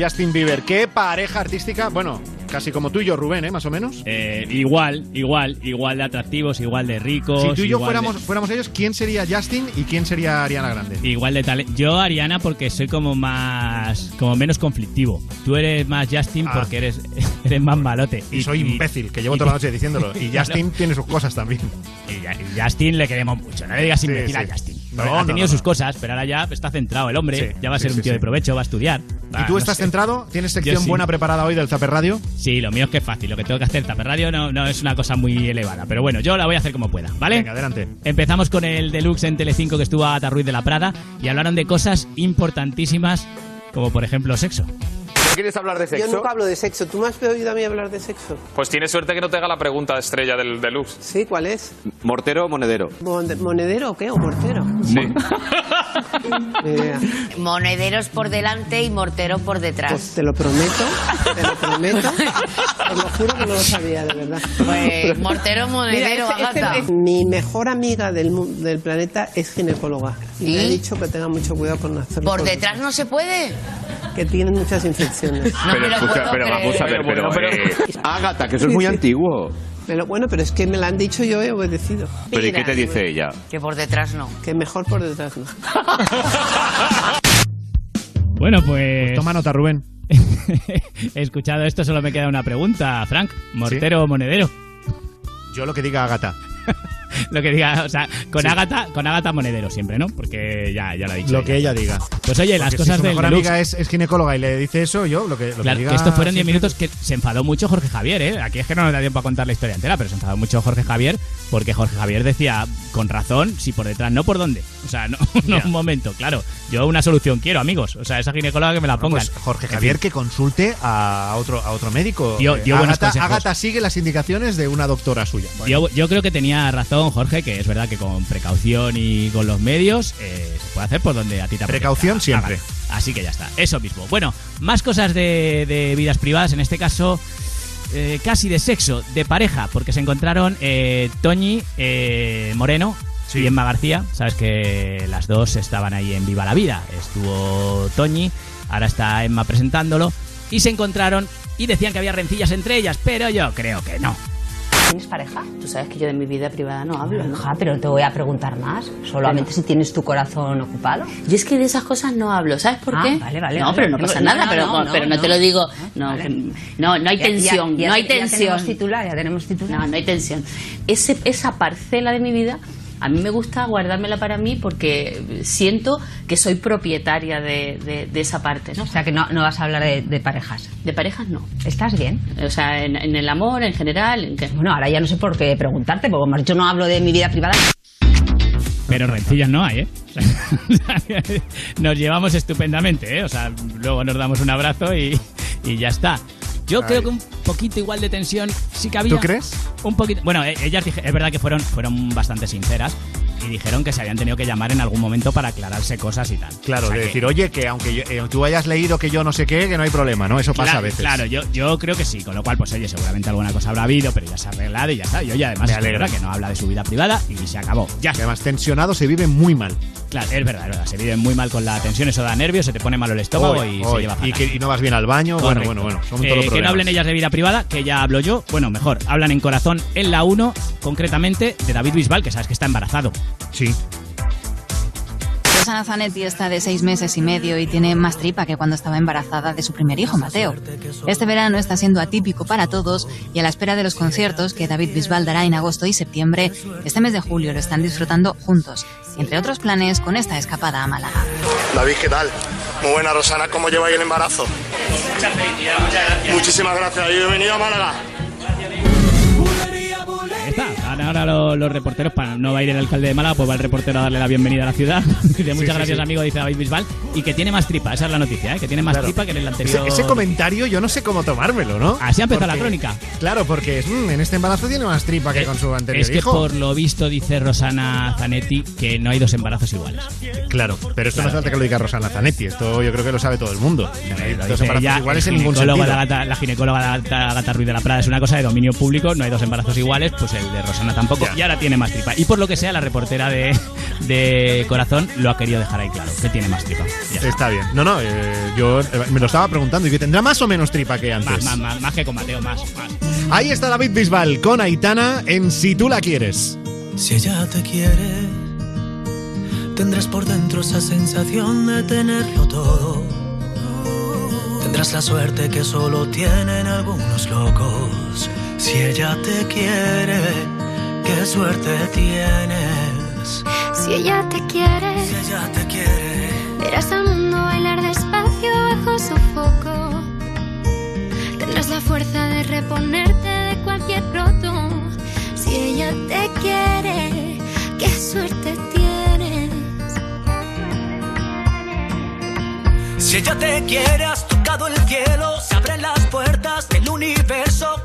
S3: Justin Bieber. ¿Qué pareja artística? Bueno, casi como tú y yo, Rubén, ¿eh? Más o menos.
S12: Eh, igual, igual, igual de atractivos, igual de ricos.
S3: Si tú y yo fuéramos,
S12: de-
S3: fuéramos ellos, ¿quién sería Justin y quién sería Ariana Grande?
S12: Igual de talento. Yo, Ariana, porque soy como más. como menos conflictivo. Tú eres más Justin
S3: Ah.
S12: porque eres, (laughs) eres más malote.
S3: Y soy imbécil, que llevo toda la noche diciéndolo. Y (laughs)
S12: Claro.
S3: Justin tiene sus cosas también.
S12: Y, y Justin le queremos mucho. No le digas
S3: Sí,
S12: imbécil
S3: sí.
S12: a Justin.
S3: No,
S12: ha tenido sus cosas, pero ahora ya está centrado el hombre.
S3: Sí,
S12: ya va a
S3: sí,
S12: ser un tío
S3: sí.
S12: de provecho, va a estudiar.
S3: ¿Y
S12: Va,
S3: tú estás
S12: sé.
S3: centrado? ¿Tienes sección buena preparada hoy del Zaper Radio?
S12: Sí, lo mío es que es fácil. Lo que tengo que hacer, Taper Radio, no, no es una cosa muy elevada. Pero bueno, yo la voy a hacer como pueda, ¿vale?
S3: Venga, adelante.
S12: Empezamos con el deluxe en Telecinco que estuvo Agatha Ruiz de la Prada y hablaron de cosas importantísimas como por ejemplo sexo. (laughs)
S9: ¿Quieres hablar de
S10: Yo
S9: sexo?
S10: nunca hablo de sexo. ¿Tú me has oído a mí hablar de sexo?
S9: Pues tienes suerte que no te haga la pregunta estrella del deluxe.
S10: Sí, ¿cuál es?
S9: ¿Mortero o monedero?
S10: Mon- ¿Monedero o qué? ¿O mortero?
S9: Sí. (laughs)
S37: Monederos por delante y mortero por detrás.
S10: Pues te lo prometo, te lo prometo. Os lo juro que no lo sabía, de verdad.
S37: Pues, mortero, monedero,
S10: Mira, este- este- mi mejor amiga del, mu- del planeta es ginecóloga. Ha
S37: ¿Y?
S10: dicho que tenga mucho cuidado con hacerlo.
S37: ¿Por detrás no se puede?
S10: Que tienen muchas infecciones.
S37: No lo puedo
S9: pero vamos a ver, pero, eh, (laughs) Ágata, que eso es muy
S10: Sí,
S9: antiguo.
S10: Pero bueno, pero es que me lo han dicho yo he obedecido.
S9: ¿Pero y qué te dice ella?
S37: Que por detrás no.
S10: Que mejor por detrás no. (laughs)
S12: Bueno, pues...
S3: Toma nota, Rubén. (laughs)
S12: He escuchado esto, solo me queda una pregunta, Frank. ¿Mortero o monedero?
S3: Yo lo que diga Agata. (laughs)
S12: lo que diga, o sea, con
S3: Sí.
S12: Ágata, con Ágata Monedero siempre, ¿no? Porque ya, ya lo ha dicho.
S3: Lo
S12: ella.
S3: que ella diga.
S12: Pues oye, las cosas
S3: si su
S12: del
S3: mejor
S12: deluxe-
S3: amiga es, es ginecóloga y le dice eso, yo lo que, lo que
S12: Claro,
S3: diga
S12: que estos fueron 10
S3: siempre-
S12: minutos que se enfadó mucho Jorge Javier, ¿eh? Aquí es que no nos da tiempo a contar la historia entera, pero se enfadó mucho Jorge Javier porque Jorge Javier decía, con razón, si por detrás, no por dónde. O sea, no, (laughs) no un momento, claro. Yo una solución quiero, amigos. O sea, esa ginecóloga que me la pongan.
S3: Pues Jorge Javier que consulte a otro, a otro médico. Ágata,
S12: consejos.
S3: Ágata sigue las indicaciones de una doctora suya.
S12: Yo, yo creo que tenía razón Jorge, que es verdad que con precaución y con los medios eh, se puede hacer por donde a ti te apetezca.
S3: Precaución siempre.
S12: Hagan. Así que ya está, eso mismo. Bueno, más cosas de, de vidas privadas, en este caso eh, casi de sexo, de pareja, porque se encontraron eh, Toñi Moreno y Emma García. Sabes que las dos estaban ahí en Viva la Vida. Estuvo Toñi, ahora está Emma presentándolo, y se encontraron y decían que había rencillas entre ellas, pero yo creo que no.
S37: ¿Tienes pareja? Tú sabes que yo de mi vida privada no hablo, ¿no?
S40: Ajá, pero te voy a preguntar más. Solamente si tienes tu corazón ocupado.
S37: Y es que de esas cosas no hablo, ¿sabes por
S40: Ah,
S37: qué?
S40: vale, vale,
S37: no,
S40: vale.
S37: pero no
S40: No,
S37: pasa
S40: no,
S37: nada,
S40: no,
S37: pero,
S40: no, no,
S37: pero no,
S40: no.
S37: te lo digo. No,
S40: Vale.
S37: que- no, no hay
S40: Ya- ya-
S37: tensión,
S40: ya-
S37: no hay
S40: ya
S37: tensión.
S40: tenemos titular, ya tenemos titular.
S37: No, no hay tensión. Ese, esa parcela de mi vida, a mí me gusta guardármela para mí porque siento que soy propietaria de, de- de esa parte, ¿no?
S40: O sea que no, no vas a hablar de, de parejas.
S37: De parejas no.
S40: ¿Estás bien?
S37: O sea, en, en el amor, en general, en que...
S40: Bueno, ahora ya no sé por qué preguntarte, porque como has dicho no hablo de mi vida privada.
S12: Pero rencillas no hay, ¿eh? (laughs) nos llevamos estupendamente, ¿eh? O sea, luego nos damos un abrazo y, y ya está. Yo
S3: Ay.
S12: creo que un poquito igual de tensión sí que había.
S3: ¿Tú crees?
S12: Un poquito. Bueno, eh, ellas dije- es verdad que fueron, fueron bastante sinceras y dijeron que se habían tenido que llamar en algún momento para aclararse cosas y tal.
S3: Claro,
S12: O sea
S3: de
S12: que-
S3: decir, oye, que aunque yo- eh, tú hayas leído que yo no sé qué, que no hay problema, ¿no? Eso pasa
S12: Claro,
S3: a veces.
S12: Claro, yo, yo creo que sí, con lo cual, pues oye, seguramente alguna cosa habrá habido, pero ya se ha arreglado y ya está. Y oye, además,
S3: Me alegra.
S12: que no habla de su vida privada y se acabó. Ya
S3: además, tensionado se vive muy mal.
S12: Claro, es verdad, es verdad. Se vive muy mal con la tensión, eso da nervios, se te pone malo el estómago
S3: Hoy,
S12: y se
S3: hoy.
S12: lleva
S3: y,
S12: fatal.
S3: que, y no vas bien al baño. Bueno,
S12: Correcto.
S3: bueno, bueno. Son todos
S12: Eh,
S3: los
S12: que no hablen ellas de vida privada, que ya hablo yo. Bueno, mejor, hablan en corazón en la 1, concretamente de David Bisbal, que sabes que está embarazado.
S3: Sí.
S41: Susana Zanetti está de seis meses y medio y tiene más tripa que cuando estaba embarazada de su primer hijo, Mateo. Este verano está siendo atípico para todos y a la espera de los conciertos que David Bisbal dará en agosto y septiembre, este mes de julio lo están disfrutando juntos. Entre otros planes, con esta escapada a Málaga.
S42: David, ¿qué tal? Muy buena, Rosana. ¿Cómo lleváis el embarazo?
S12: Muchas felicidades, muchas gracias.
S42: Muchísimas gracias y bienvenido a Málaga.
S12: Ahí está. Van ahora los, los reporteros, para no va a ir el alcalde de Málaga, pues va el reportero a darle la bienvenida a la ciudad. (laughs) Dice, muchas
S3: sí,
S12: gracias,
S3: sí.
S12: amigo, dice David Bisbal. Y que tiene más tripa, esa es la noticia, ¿eh? que tiene más
S3: Claro.
S12: tripa que en el anterior.
S3: ese comentario yo no sé cómo tomármelo, ¿no?
S12: Así ha empezado la crónica.
S3: Claro, porque es, mm, en este embarazo tiene más tripa que con su anterior
S12: Es que
S3: hijo.
S12: por lo visto dice Rosana Zanetti que no hay dos embarazos iguales.
S3: Claro, pero esto no hace falta que lo diga Rosana Zanetti. Esto yo creo que lo sabe todo el mundo. No hay
S12: Lo
S3: dos
S12: dice
S3: embarazos
S12: ella,
S3: iguales
S12: el
S3: en ningún
S12: ginecólogo
S3: sentido.
S12: de Agata- la ginecóloga de Agata, Agata Ruiz de la Prada es una cosa de dominio público, no hay dos embarazos iguales, pues el de Rosana tampoco, y ahora tiene más tripa. Y por lo que sea, la reportera de, de Corazón lo ha querido dejar ahí claro, que tiene más tripa. Ya está.
S3: Está bien. No, no, eh, yo eh, me lo estaba preguntando y que tendrá más o menos tripa que antes.
S12: Más, más, más, más que con Mateo, más, más.
S3: Ahí está David Bisbal con Aitana en Si tú la quieres.
S6: Si ella te quiere, tendrás por dentro esa sensación de tenerlo todo. Tendrás la suerte que solo tienen algunos locos. Si ella te quiere, qué suerte tienes.
S16: Si ella te quiere,
S6: Si ella te quiere,
S16: verás al mundo bailar despacio bajo su foco. Tendrás la fuerza de reponerte de cualquier roto. Si ella te quiere, qué suerte tienes.
S6: Si ella te quiere, has tocado el cielo, se abren las puertas del universo.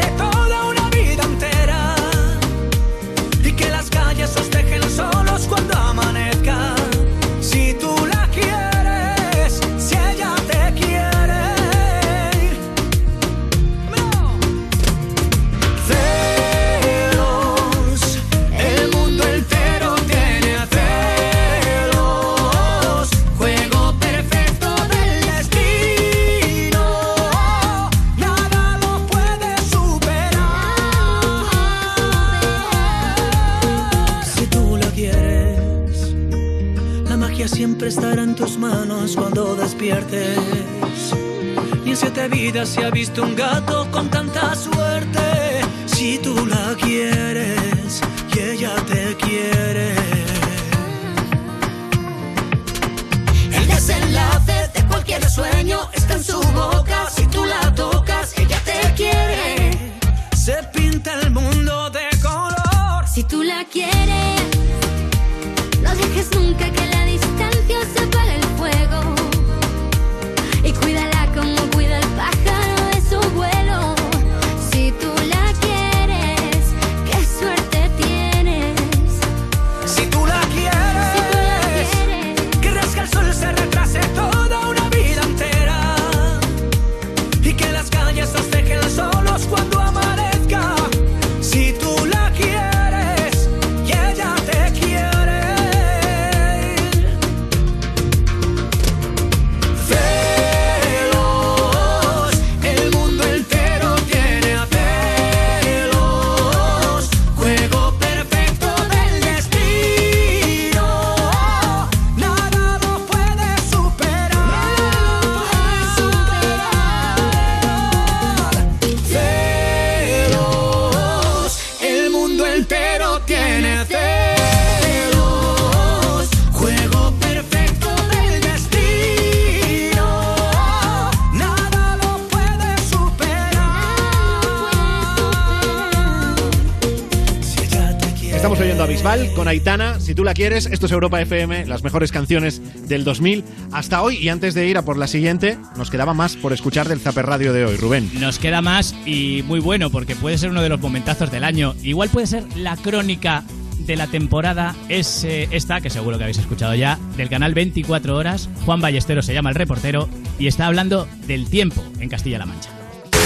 S6: se Y
S43: en siete vidas se ha visto un gato con tanta suerte. Si tú la quieres y ella te quiere.
S44: El desenlace de cualquier sueño está en su boca. Si tú la tocas, ella te quiere.
S43: Se pinta el mundo de color.
S6: Si tú la quieres, no dejes nunca que la distancia se
S3: Aitana, si tú la quieres, esto es Europa FM, las mejores canciones del 2000 hasta hoy y antes de ir a por la siguiente, nos quedaba más por escuchar del Zaper Radio de hoy, Rubén.
S12: Nos queda más y muy bueno porque puede ser uno de los momentazos del año. Igual puede ser la crónica de la temporada es esta, que seguro que habéis escuchado ya, del canal 24 Horas. Juan Ballesteros se llama el reportero y está hablando del tiempo en Castilla-La Mancha.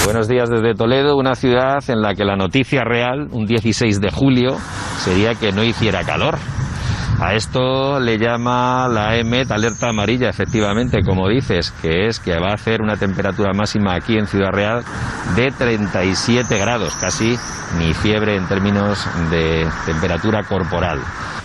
S45: Buenos días desde Toledo, una ciudad en la que la noticia real, un 16 de julio, sería que no hiciera calor. A esto le llama la EMET alerta amarilla, efectivamente, como dices, que es que va a hacer una temperatura máxima aquí en Ciudad Real de 37 grados, casi ni fiebre en términos de temperatura corporal.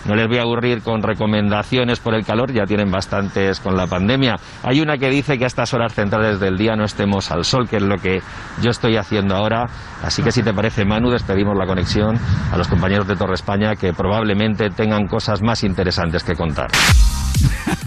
S45: No les voy a aburrir con recomendaciones por el calor, ya tienen bastantes con la pandemia. Hay una que dice que a estas horas centrales del día no estemos al sol, que es lo que yo estoy haciendo ahora. Así que si te parece, Manu, despedimos la conexión a los compañeros de Torre España que probablemente tengan cosas más interesantes que contar.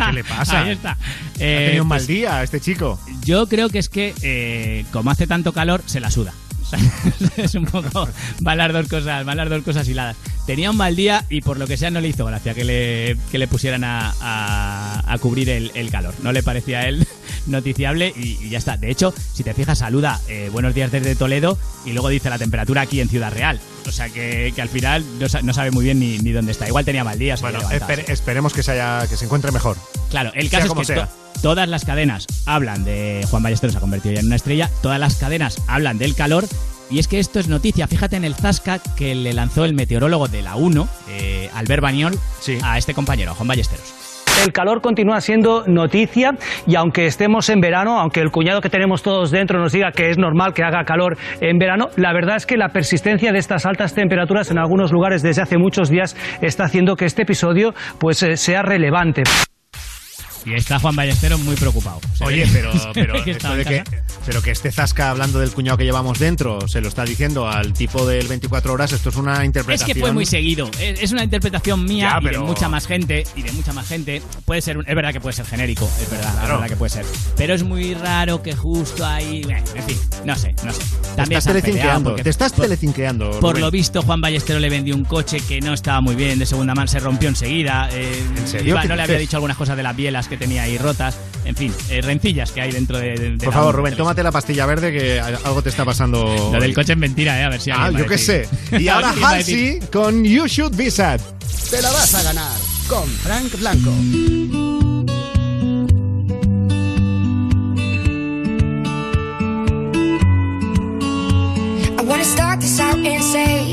S3: ¿Qué le pasa? (laughs)
S12: Ahí está.
S3: ha
S12: Eh,
S3: tenido un mal
S12: pues,
S3: día este chico.
S12: Yo creo que es que, eh, como hace tanto calor, se la suda. (laughs) Es un poco. Van las dos cosas, van las dos cosas hiladas. Tenía un mal día y por lo que sea no le hizo gracia que le, que le pusieran a, a- a cubrir el, el calor. No le parecía a él (laughs) noticiable y, y ya está. De hecho, si te fijas, saluda eh, buenos días desde Toledo y luego dice la temperatura aquí en Ciudad Real. O sea que, que al final no, sa- no sabe muy bien ni, ni dónde está. Igual tenía mal día.
S3: Bueno, esperemos que se, haya, que se encuentre mejor.
S12: Claro, el
S3: Sea
S12: caso
S3: como
S12: es que
S3: sea.
S12: To- todas las cadenas hablan de Juan Ballesteros se ha convertido ya en una estrella, todas las cadenas hablan del calor y es que esto es noticia. Fíjate en el Zasca que le lanzó el meteorólogo de la 1, eh, Albert Bañol, a este compañero, a Juan Ballesteros.
S46: El calor continúa siendo noticia y aunque estemos en verano, aunque el cuñado que tenemos todos dentro nos diga que es normal que haga calor en verano, la verdad es que la persistencia de estas altas temperaturas en algunos lugares desde hace muchos días está haciendo que este episodio pues eh, sea relevante.
S12: Y está Juan Ballesteros muy preocupado. Se
S3: Oye, (laughs)
S12: ve-
S3: pero, pero,
S12: que
S3: esto de pero que este Zasca hablando del cuñado que llevamos dentro se lo está diciendo al tipo del 24 horas, esto es una
S12: Es
S3: interpretación.
S12: que fue muy seguido. Es es una interpretación mía
S3: Ya,
S12: y de mucha más gente. Y de mucha más gente. Puede ser, un- es verdad que puede ser genérico. Es verdad, es
S3: Claro.
S12: verdad que puede ser. Pero es muy raro que justo ahí. bueno, En fin, no sé, no sé.
S3: Te
S12: También
S3: estás
S12: han peleado
S3: telecinqueando, te estás
S12: por-
S3: telecinqueando.
S12: Por lo visto, Juan Ballestero le vendió un coche que no estaba muy bien, de segunda mano, se rompió enseguida. eh,
S3: ¿En serio?
S12: iba-
S3: ¿Qué
S12: no le había
S3: dices?
S12: dicho algunas cosas de las bielas que tenía ahí rotas. En fin, eh, rencillas que hay dentro de. de-
S3: Por favor, Rubén,
S12: Televisión.
S3: tómate la pastilla verde que algo te está pasando.
S12: Lo del coche es mentira, ¿eh? A ver si
S3: Ah, yo qué sé. (laughs) Y ahora Halsey con You Should Be Sad.
S29: Te la vas a ganar con Frank Blanco.
S44: I wanna start this out and say,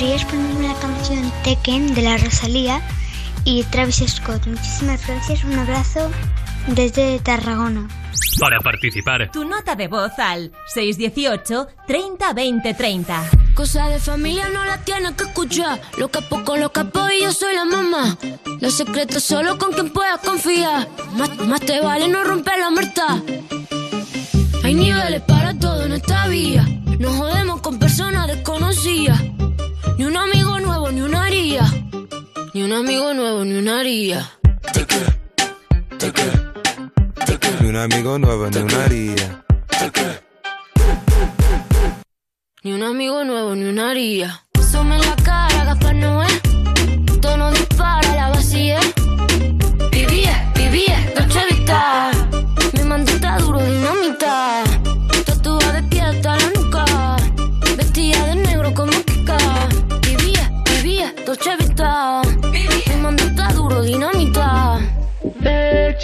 S47: ¿podrías ponerme la canción Tekken de la Rosalía y Travis Scott? Muchísimas gracias, un abrazo desde Tarragona.
S48: Para participar,
S1: Tu nota de voz al 618 30 20 30.
S49: Cosa de familia no la tienes que escuchar. Lo capo con los capos y yo soy la mamá. Los secretos solo con quien puedas confiar. Más, más te vale no romper la muerta. Hay niveles para todo en esta vía. No jodemos con personas desconocidas. Ni un amigo nuevo, ni una haría. Ni un amigo nuevo, ni una haría.
S50: Ni un amigo nuevo, ni una haría.
S49: Ni un amigo nuevo, ni una haría. Some en la cara, Gaspar Noé. Tono dispara, la vacía.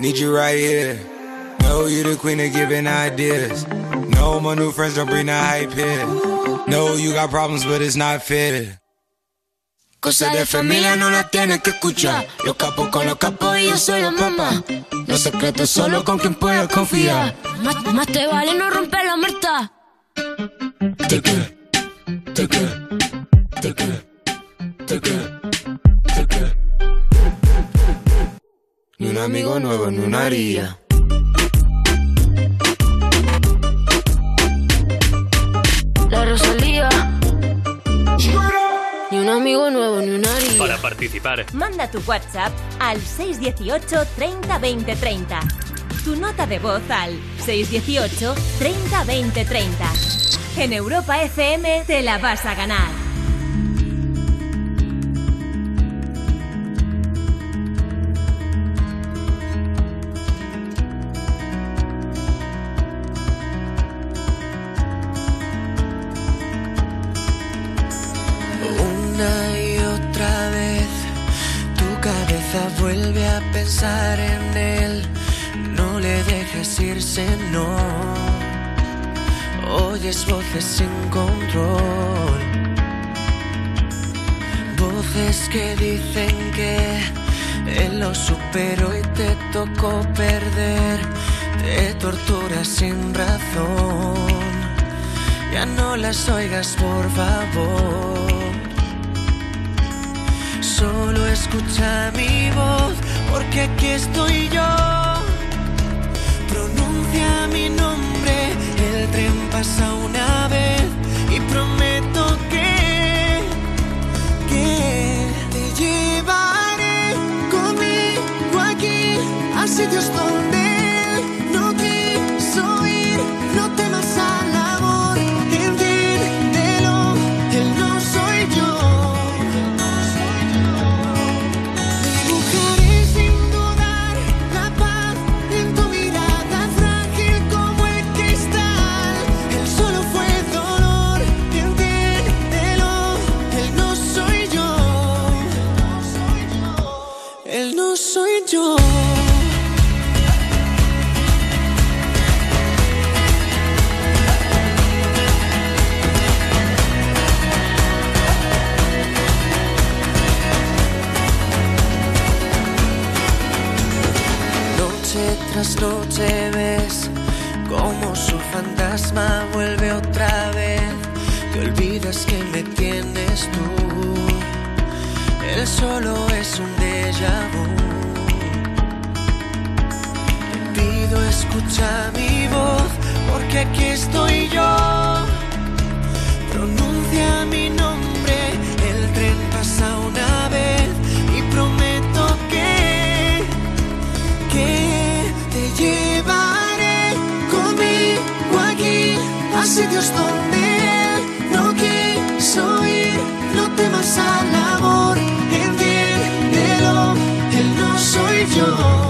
S50: Need you right here. Know you the queen of giving ideas. No, my new friends don't bring the hype here. No, you got problems, but it's not fair.
S49: Cosa de familia no la tienes que escuchar. Los capos con los capos y yo soy la mamá. Los secretos solo con quien puedas confiar. Más, más te vale no romper la muerta.
S50: Ni un amigo nuevo, ni una haría.
S49: La Rosalía. Ni un amigo nuevo, ni una haría.
S48: para participar,
S1: Manda tu WhatsApp al 618 30 20 30. Tu nota de voz al 618 30 20 30. En Europa FM te la vas a ganar.
S6: Él lo superó y te tocó perder. Te torturas sin razón. Ya no las oigas, por favor. Solo escucha mi voz, porque aquí estoy yo. Pronuncia mi nombre, el tren pasa una vez y prometo que, que te llevaré a sitios vuelve otra vez. Te olvidas que me tienes tú. Él solo es un déjà vu. Te pido escucha mi voz porque aquí estoy yo. Sitios donde él no quiso ir. temas al amor, entiéndelo, él no soy yo.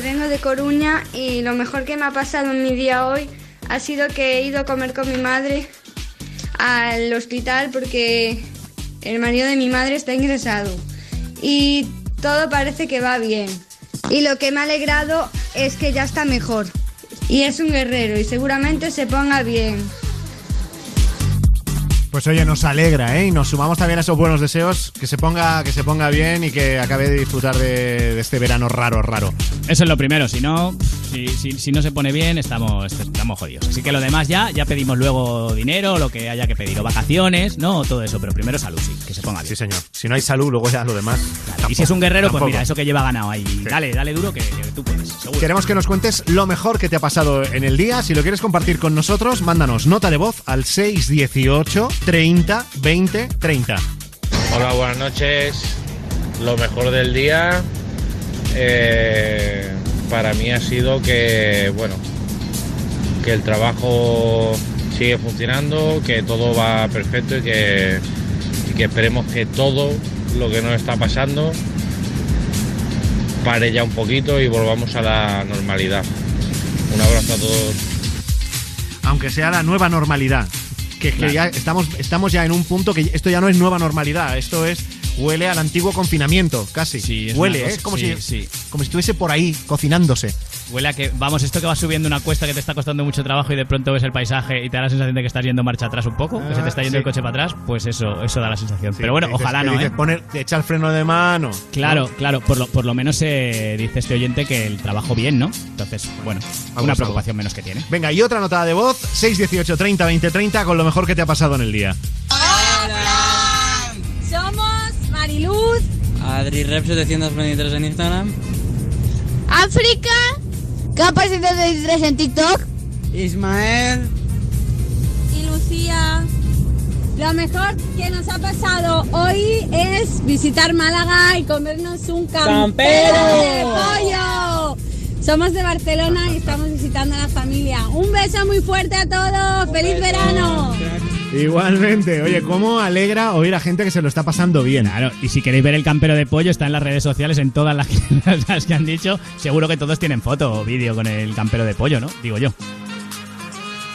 S51: vengo de Coruña y lo mejor que me ha pasado en mi día hoy ha sido que he ido a comer con mi madre al hospital porque el marido de mi madre está ingresado y todo parece que va bien. Y lo que me ha alegrado es que ya está mejor y es un guerrero y seguramente se ponga bien.
S3: Pues oye, nos alegra, ¿eh? Y nos sumamos también a esos buenos deseos, que se ponga, que se ponga bien y que acabe de disfrutar de, de este verano raro, raro.
S12: Eso es lo primero, si no, si, si- si no se pone bien, estamos, estamos jodidos. Así que lo demás ya, ya pedimos luego dinero, lo que haya que pedir, o vacaciones, ¿no? Todo eso, pero primero salud, sí, que se ponga bien.
S3: Sí, señor. Si no hay salud, luego ya lo demás.
S12: y si es un guerrero, pues mira, eso que lleva ganado ahí. Dale, dale duro que, que tú puedes, seguro.
S3: Queremos que nos cuentes lo mejor que te ha pasado en el día. Si lo quieres compartir con nosotros, mándanos nota de voz al 618 30 20 30.
S52: Hola, buenas noches. Lo mejor del día eh, para mí ha sido que, bueno, que el trabajo sigue funcionando, que todo va perfecto y que, y que esperemos que todo lo que nos está pasando pare ya un poquito y volvamos a la normalidad. Un abrazo a todos.
S3: Aunque sea la nueva normalidad. Que, ya estamos, estamos ya en un punto que esto ya no es nueva normalidad. Esto es. Huele al antiguo confinamiento, casi.
S12: es
S3: Huele,
S12: una
S3: ¿eh? Como,
S12: sí,
S3: si, como si estuviese por ahí, cocinándose.
S12: Huele a que, vamos, esto que vas subiendo una cuesta que te está costando mucho trabajo y de pronto ves el paisaje y te da la sensación de que estás yendo marcha atrás un poco, que se te está yendo
S3: Ah,
S12: el coche para atrás, pues eso, eso da la sensación.
S3: Sí,
S12: Pero bueno,
S3: dices-
S12: ojalá no,
S3: dices,
S12: ¿eh?
S3: poner- te echa el freno de mano.
S12: Claro,
S3: ¿no?
S12: claro, por lo, por lo menos eh, dice este oyente que el trabajo bien, ¿no? Entonces, bueno, una preocupación menos que tiene.
S3: Venga, y otra nota de voz: 618 30 20 30 con lo mejor que te ha pasado en el día.
S48: Somos Mariluz,
S53: Adri Rep 723 en Instagram.
S48: África, Capa 723 en TikTok
S53: Ismael.
S48: y Lucía. Lo mejor que nos ha pasado hoy es visitar Málaga y comernos un campero de pollo. Somos de Barcelona y estamos visitando a la familia. Un beso muy fuerte a todos. ¡Feliz verano!
S3: Igualmente, oye, cómo alegra oír a gente que se lo está pasando bien.
S12: Claro, y si queréis ver el campero de pollo, está en las redes sociales, en todas las (laughs) que, las que han dicho. Seguro que todos tienen foto o vídeo con el campero de pollo, ¿no? Digo yo.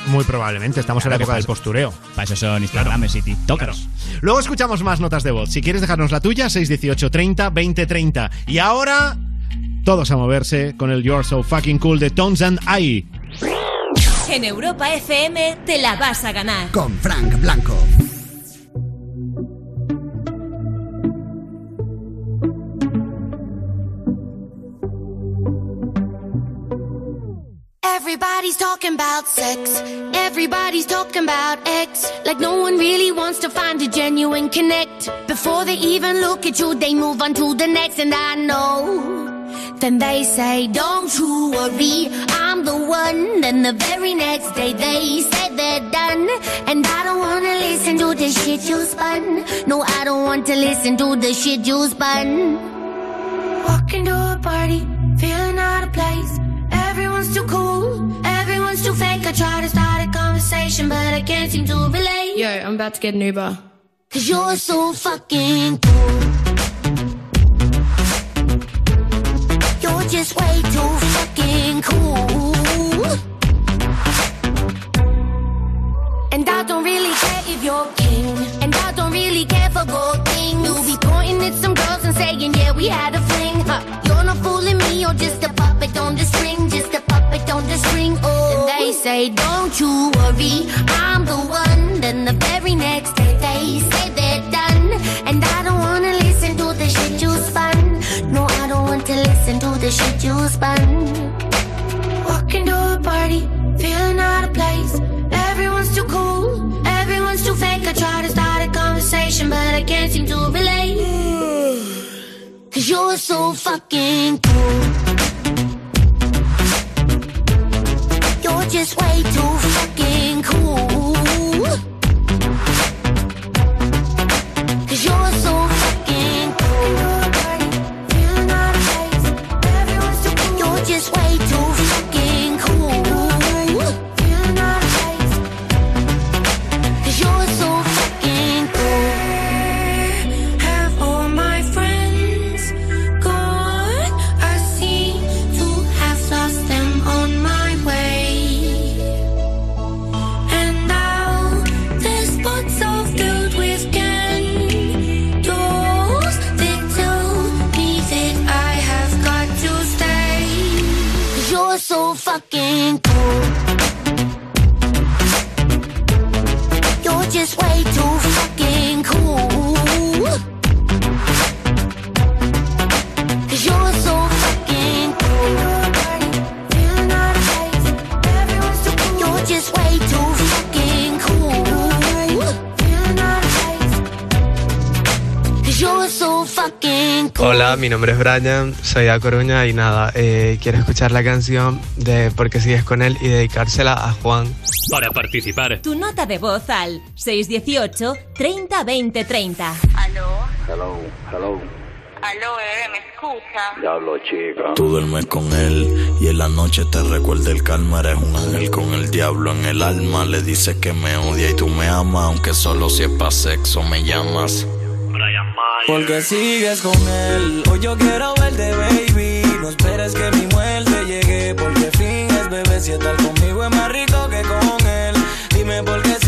S3: Muy probablemente, estamos en la
S12: Claro,
S3: época del postureo.
S12: Para eso son Instagrams y TikTokers.
S3: Luego escuchamos más notas de voz. Si quieres dejarnos la tuya, 618 30 20 30. Y ahora, todos a moverse con el You're So Fucking Cool de Tones and I.
S1: En Europa FM te la vas a ganar.
S29: Con Frank Blanco.
S54: Everybody's talking about sex. Everybody's talking about X. Like no one really wants to find a genuine connect. Before they even look at you, they move on to the next. And I know. Then they say, Don't you worry, I'm the one. Then the very next day they say they're done. And I don't wanna listen to the shit you spun. No, I don't want to listen to the shit you spun. Walk to a party, feeling out of place. Everyone's too cool, everyone's too fake. I try to start a conversation, but I can't seem to relate.
S55: Yo, I'm about to get an Uber.
S54: Cause you're so fucking cool. You're way too fucking cool. And I don't really care if you're king. And I don't really care for gold things. You'll be pointing at some girls and saying, yeah, we had a fling. You're not fooling me, you're just a puppet on the string. Just a puppet on the string. Oh. Then they say, don't you worry, I'm the one. Then the very next day they say they're done. And I don't wanna to listen to the shit you spun. Walking to a party, feeling out of place. Everyone's too cool, everyone's too fake. I try to start a conversation, but I can't seem to relate. (sighs) Cause you're so fucking cool. You're just way too fucking cool. Fucking cool.
S56: Hola, mi nombre es Brian, soy de Coruña y nada, eh, quiero escuchar la canción de Porque sigues con él y dedicársela a Juan.
S57: Para participar,
S1: Tu nota de voz al 618 30 20 30.
S58: Aló,
S59: Hello, hello.
S58: aló, bebé, ¿me escucha?
S59: Diablo, chica.
S60: Tú duermes con él y en la noche te recuerda el calma. Eres un ángel con el diablo en el alma. Le dices que me odia y tú me amas, aunque solo si es pa' sexo me llamas.
S6: Porque sigues con él. Hoy yo quiero verte, baby. No esperes que mi muerte llegue. Porque finges, bebé. Si estar conmigo es más rico que con él. Dime por qué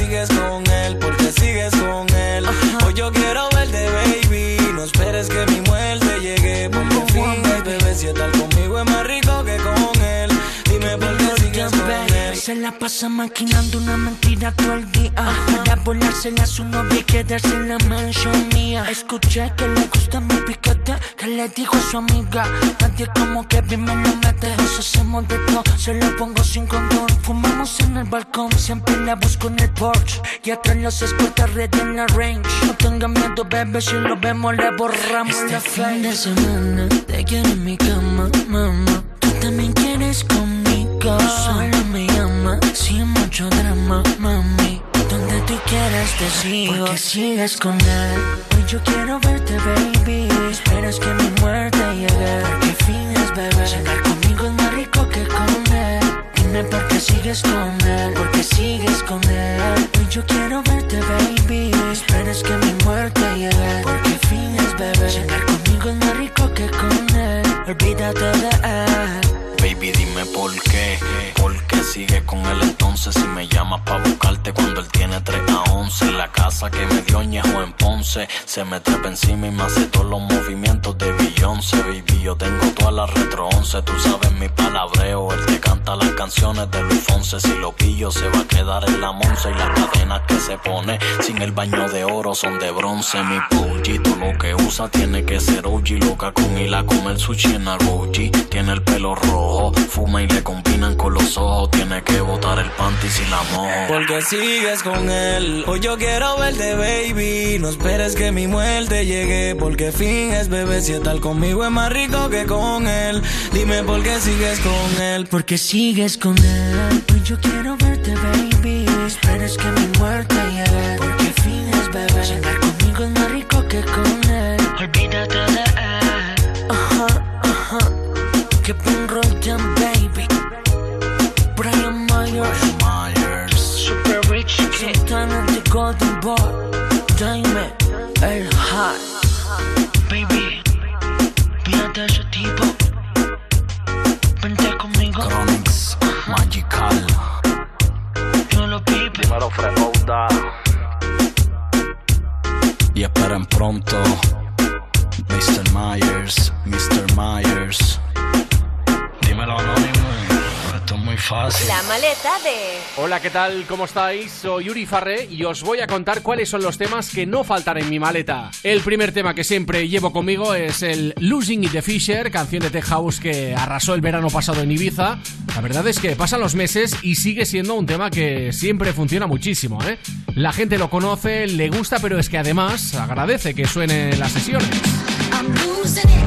S38: Se la pasa maquinando una mentira todo el día. Para volársela a su novia y quedarse en la mansión mía. Escuché que le gusta mi piquete Que le dijo a su amiga. Nadie como que me lo mete. Nos hacemos de todo, se lo pongo sin condón. Fumamos en el balcón, siempre la busco en el porch Y atrás los escoltas red en la range. No tenga miedo, bebé, si lo vemos le borramos
S6: Este
S38: la fin de semana Te quiero en mi cama, mamá. Tú también quieres conmigo. Solo me sin mucho drama, mami. Donde tú quieras te sigo. Porque sigues con él. Hoy yo quiero verte, baby. Esperas que mi muerte llegue. Porque fines, bebé Llegar conmigo es más rico que con él Dime por qué sigues con él. Porque sigues con él Hoy yo quiero verte, baby. Esperas que mi muerte llegue. Porque fines, bebé Llegar conmigo es más rico que con él Olvídate de él
S60: Baby, dime por qué. ¿Por qué sigue con él entonces? Si me llamas pa' buscarte cuando él tiene 3 a 11. La casa que me dio ñejo en Ponce. Se me trepa encima y me hace todos los movimientos de Beyoncé. Baby, yo tengo todas las retro 11. Tú sabes mi palabreo. Él te canta las canciones de Luis Fonse. Si lo pillo, se va a quedar en la monza. Y las cadenas que se pone sin el baño de oro son de bronce. Mi pollito lo que usa tiene que ser OG. Loca con hila el sushi en Aroji. Tiene el pelo rojo. Fuma y le combinan con los ojos. Tiene que botar el panty si la mojo.
S6: Porque sigues con él. Hoy yo quiero verte, baby. No esperes que mi muerte llegue. Porque finges, bebé. Si estar conmigo es más rico que con él. Dime por qué sigues con él.
S38: Porque sigues con él Hoy yo quiero verte, baby Esperes que mi muerte
S60: Y esperen pronto. Mr. Myers, Mr. Myers. Dímelo, anónimo. Esto es muy fácil.
S1: La maleta de...
S46: Hola, ¿qué tal? ¿Cómo estáis? Soy Yuri Farré y os voy a contar cuáles son los temas que no faltan en mi maleta. El primer tema que siempre llevo conmigo es el Losing It the Fisher, canción de Tech House que arrasó el verano pasado en Ibiza. La verdad es que pasan los meses y sigue siendo un tema que siempre funciona muchísimo, ¿eh? La gente lo conoce, le gusta, pero es que además agradece que suene en las sesiones.
S61: I'm losing it. I'm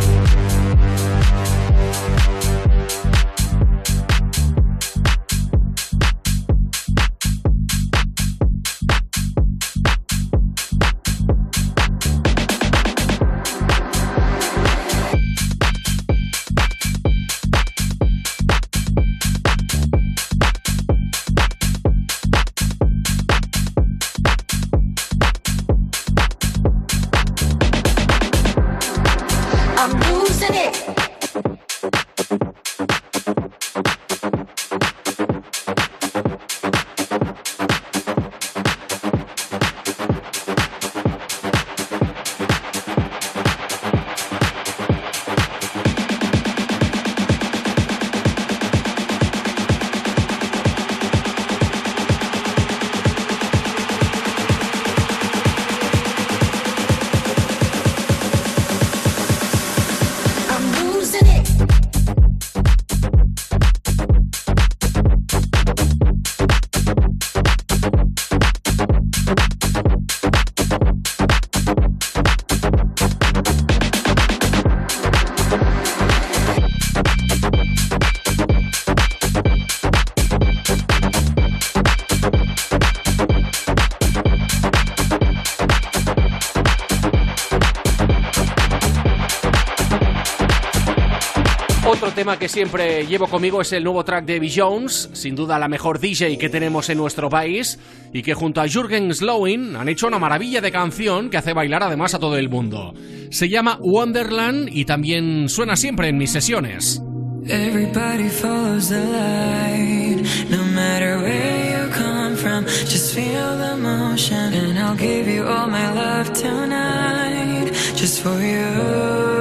S46: Otro tema que siempre llevo conmigo es el nuevo track de B. Jones, sin duda la mejor DJ que tenemos en nuestro país, y que junto a Jürgen Slowin han hecho una maravilla de canción que hace bailar además a todo el mundo. Se llama Wonderland y también suena siempre en mis sesiones.
S49: Everybody follows the light, no matter where you come from. Just feel the motion, and I'll give you all my love tonight, just for you.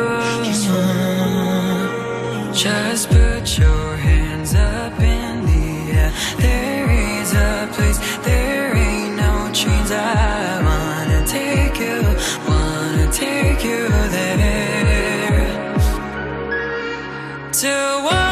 S49: Just put your hands up in the air. There is a place, there ain't no chains. I wanna take you, wanna take you there to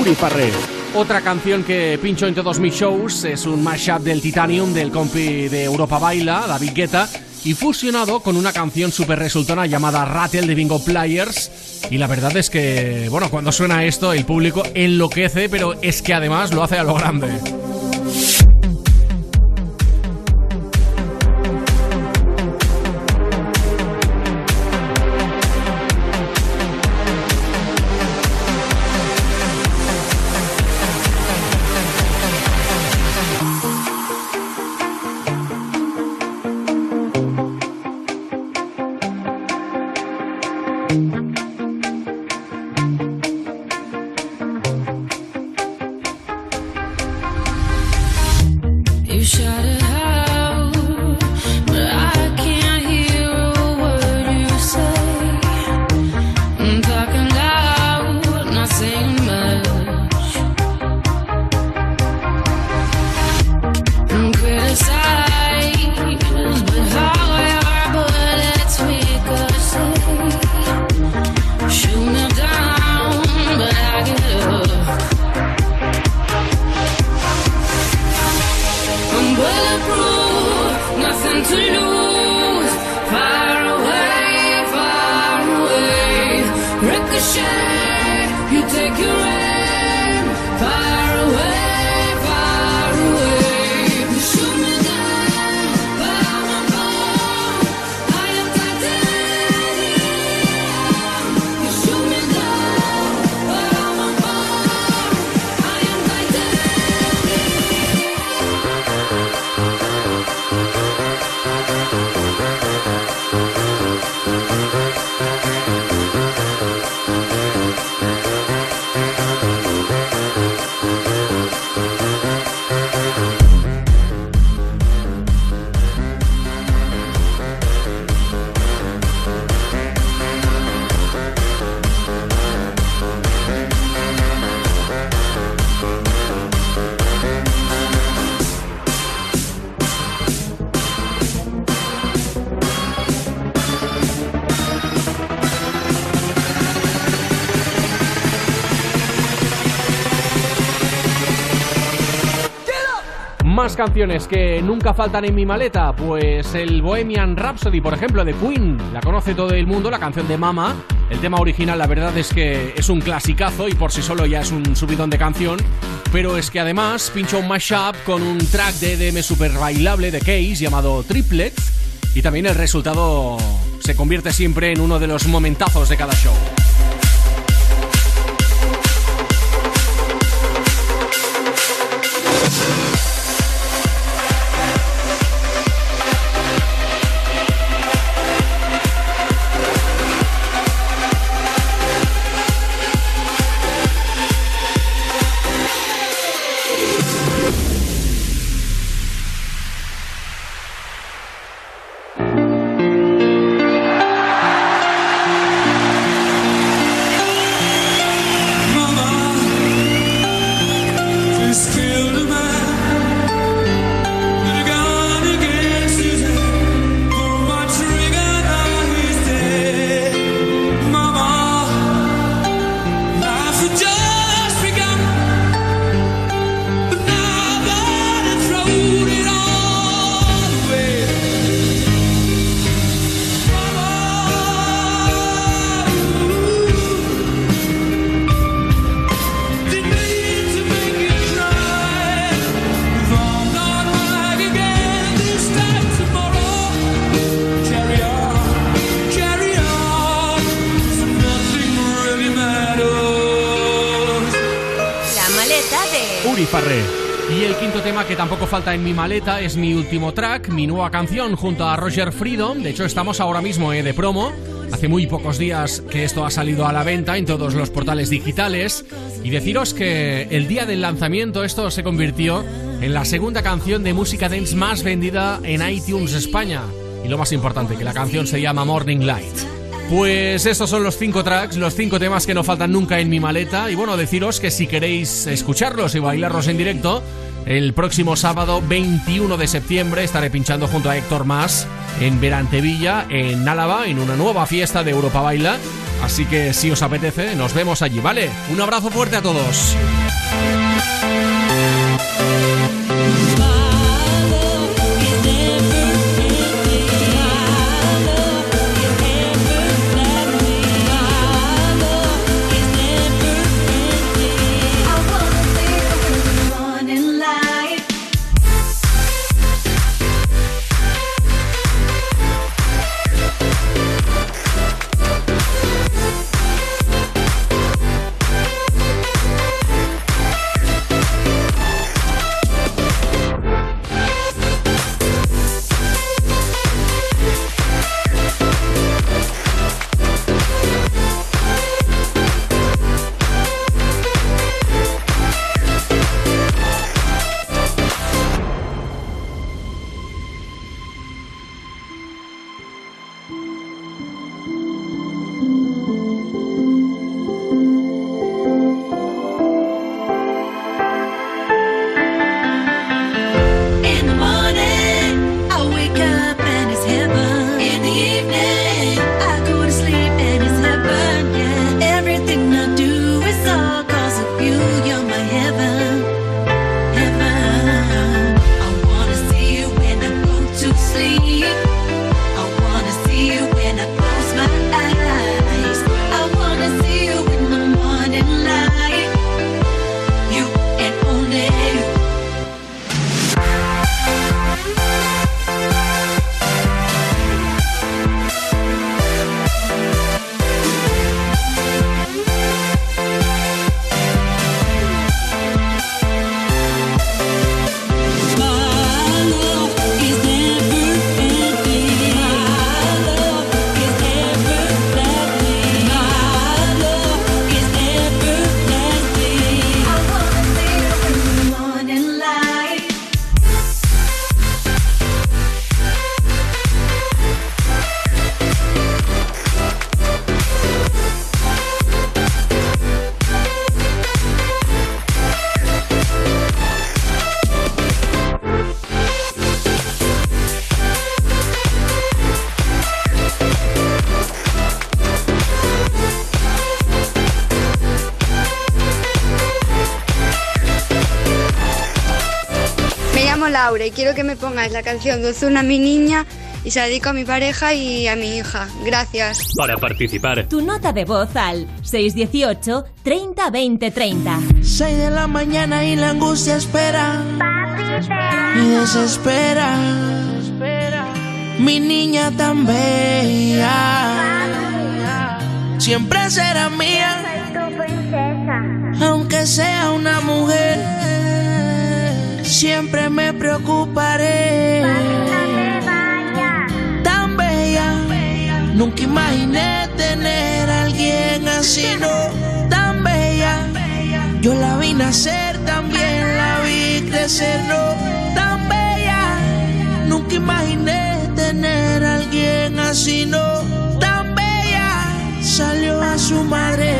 S46: Uri. Otra canción que pincho en todos mis shows es un mashup del Titanium del compi de Europa Baila, David Guetta, y fusionado con una canción súper resultona llamada Rattle de Bingo Players. Y la verdad es que, bueno, cuando suena esto el público enloquece, pero es que además lo hace a lo grande.
S49: Share. You take your aim
S46: canciones que nunca faltan en mi maleta, pues el Bohemian Rhapsody, por ejemplo, de Queen, la conoce todo el mundo, la canción de Mama. El tema original, la verdad es que es un clasicazo y por sí solo ya es un subidón de canción. Pero es que además pincha un mashup con un track de EDM super bailable de Case llamado Triplets. Y también el resultado se convierte siempre en uno de los momentazos de cada show. Falta en mi maleta es mi último track, mi nueva canción junto a Roger Freedom. De hecho, estamos ahora mismo eh, de promo. Hace muy pocos días que esto ha salido a la venta en todos los portales digitales. Y deciros que el día del lanzamiento esto se convirtió en la segunda canción de música dance más vendida en iTunes España. Y lo más importante, que la canción se llama Morning Light. Pues estos son los cinco tracks, los cinco temas que no faltan nunca en mi maleta. Y bueno, deciros que si queréis escucharlos y bailarlos en directo, el próximo sábado 21 de septiembre estaré pinchando junto a Héctor Más en Verantevilla, en Álava, en una nueva fiesta de Europa Baila. Así que si os apetece, nos vemos allí, ¿vale? Un abrazo fuerte a todos.
S51: Laura y quiero que me pongáis la canción de Ozuna, mi niña, y se la dedico a mi pareja y a mi hija. Gracias.
S62: Para participar,
S1: Tu nota de voz al 618 30 20 30.
S14: 6 de la mañana y la angustia espera y desespera. Mi niña tan bella siempre será mía, aunque sea una mujer. Siempre me preocuparé. Tan bella, nunca imaginé tener a alguien así, no tan bella. Yo la vi nacer, también la vi crecer, no tan bella. Nunca imaginé tener a alguien así, no tan bella. Salió a su madre,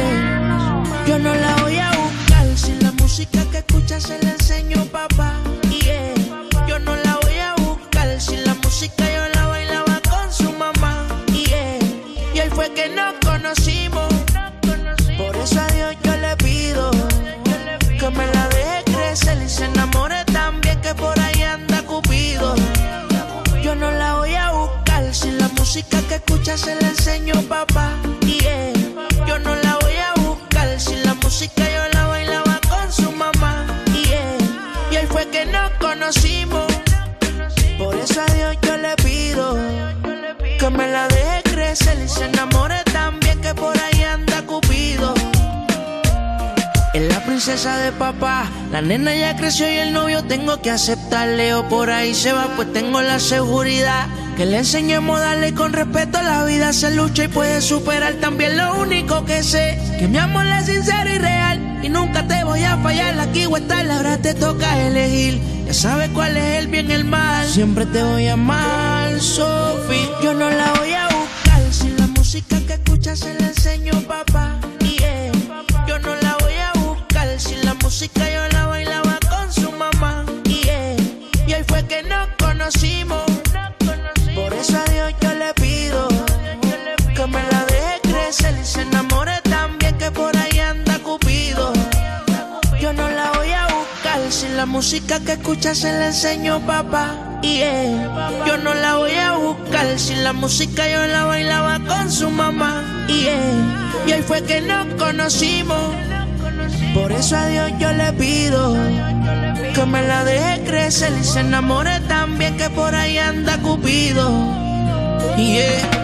S14: yo no la voy a buscar. Si la música que escucha se la enseño papá, enseño papá. Yeah. Yo no la voy a buscar si la música yo la bailaba con su mamá. Yeah. Y hoy fue que nos conocimos. Por eso a Dios yo le pido que me la deje crecer y se enamore también que por ahí anda Cupido. Es la princesa de papá, la nena ya creció y el novio tengo que aceptarle o por ahí se va pues tengo la seguridad que le enseñemos a darle con respeto la vida se lucha y puede superar. También lo único que sé que mi amor es sincero y real. Y nunca te voy a fallar aquí o estar ahora te toca elegir. Ya sabes cuál es el bien y el mal. Siempre te voy a amar Sophie yo no la voy a buscar. Si la música que escuchas se la enseño papá. Yo no la voy a buscar. Si la música yo la música que escucha se la enseño papá. Yeah. Yo no la voy a buscar si la música yo la bailaba con su mamá. Yeah. Y hoy fue que nos conocimos. Por eso a Dios yo le pido que me la deje crecer y se enamore también que por ahí anda Cupido. Yeah, yeah.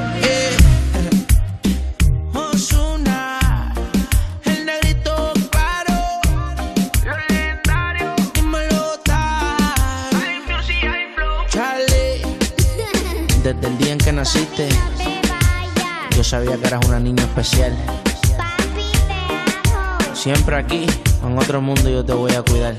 S14: Naciste, yo sabía que eras una niña especial. Siempre aquí, en otro mundo, yo te voy a cuidar.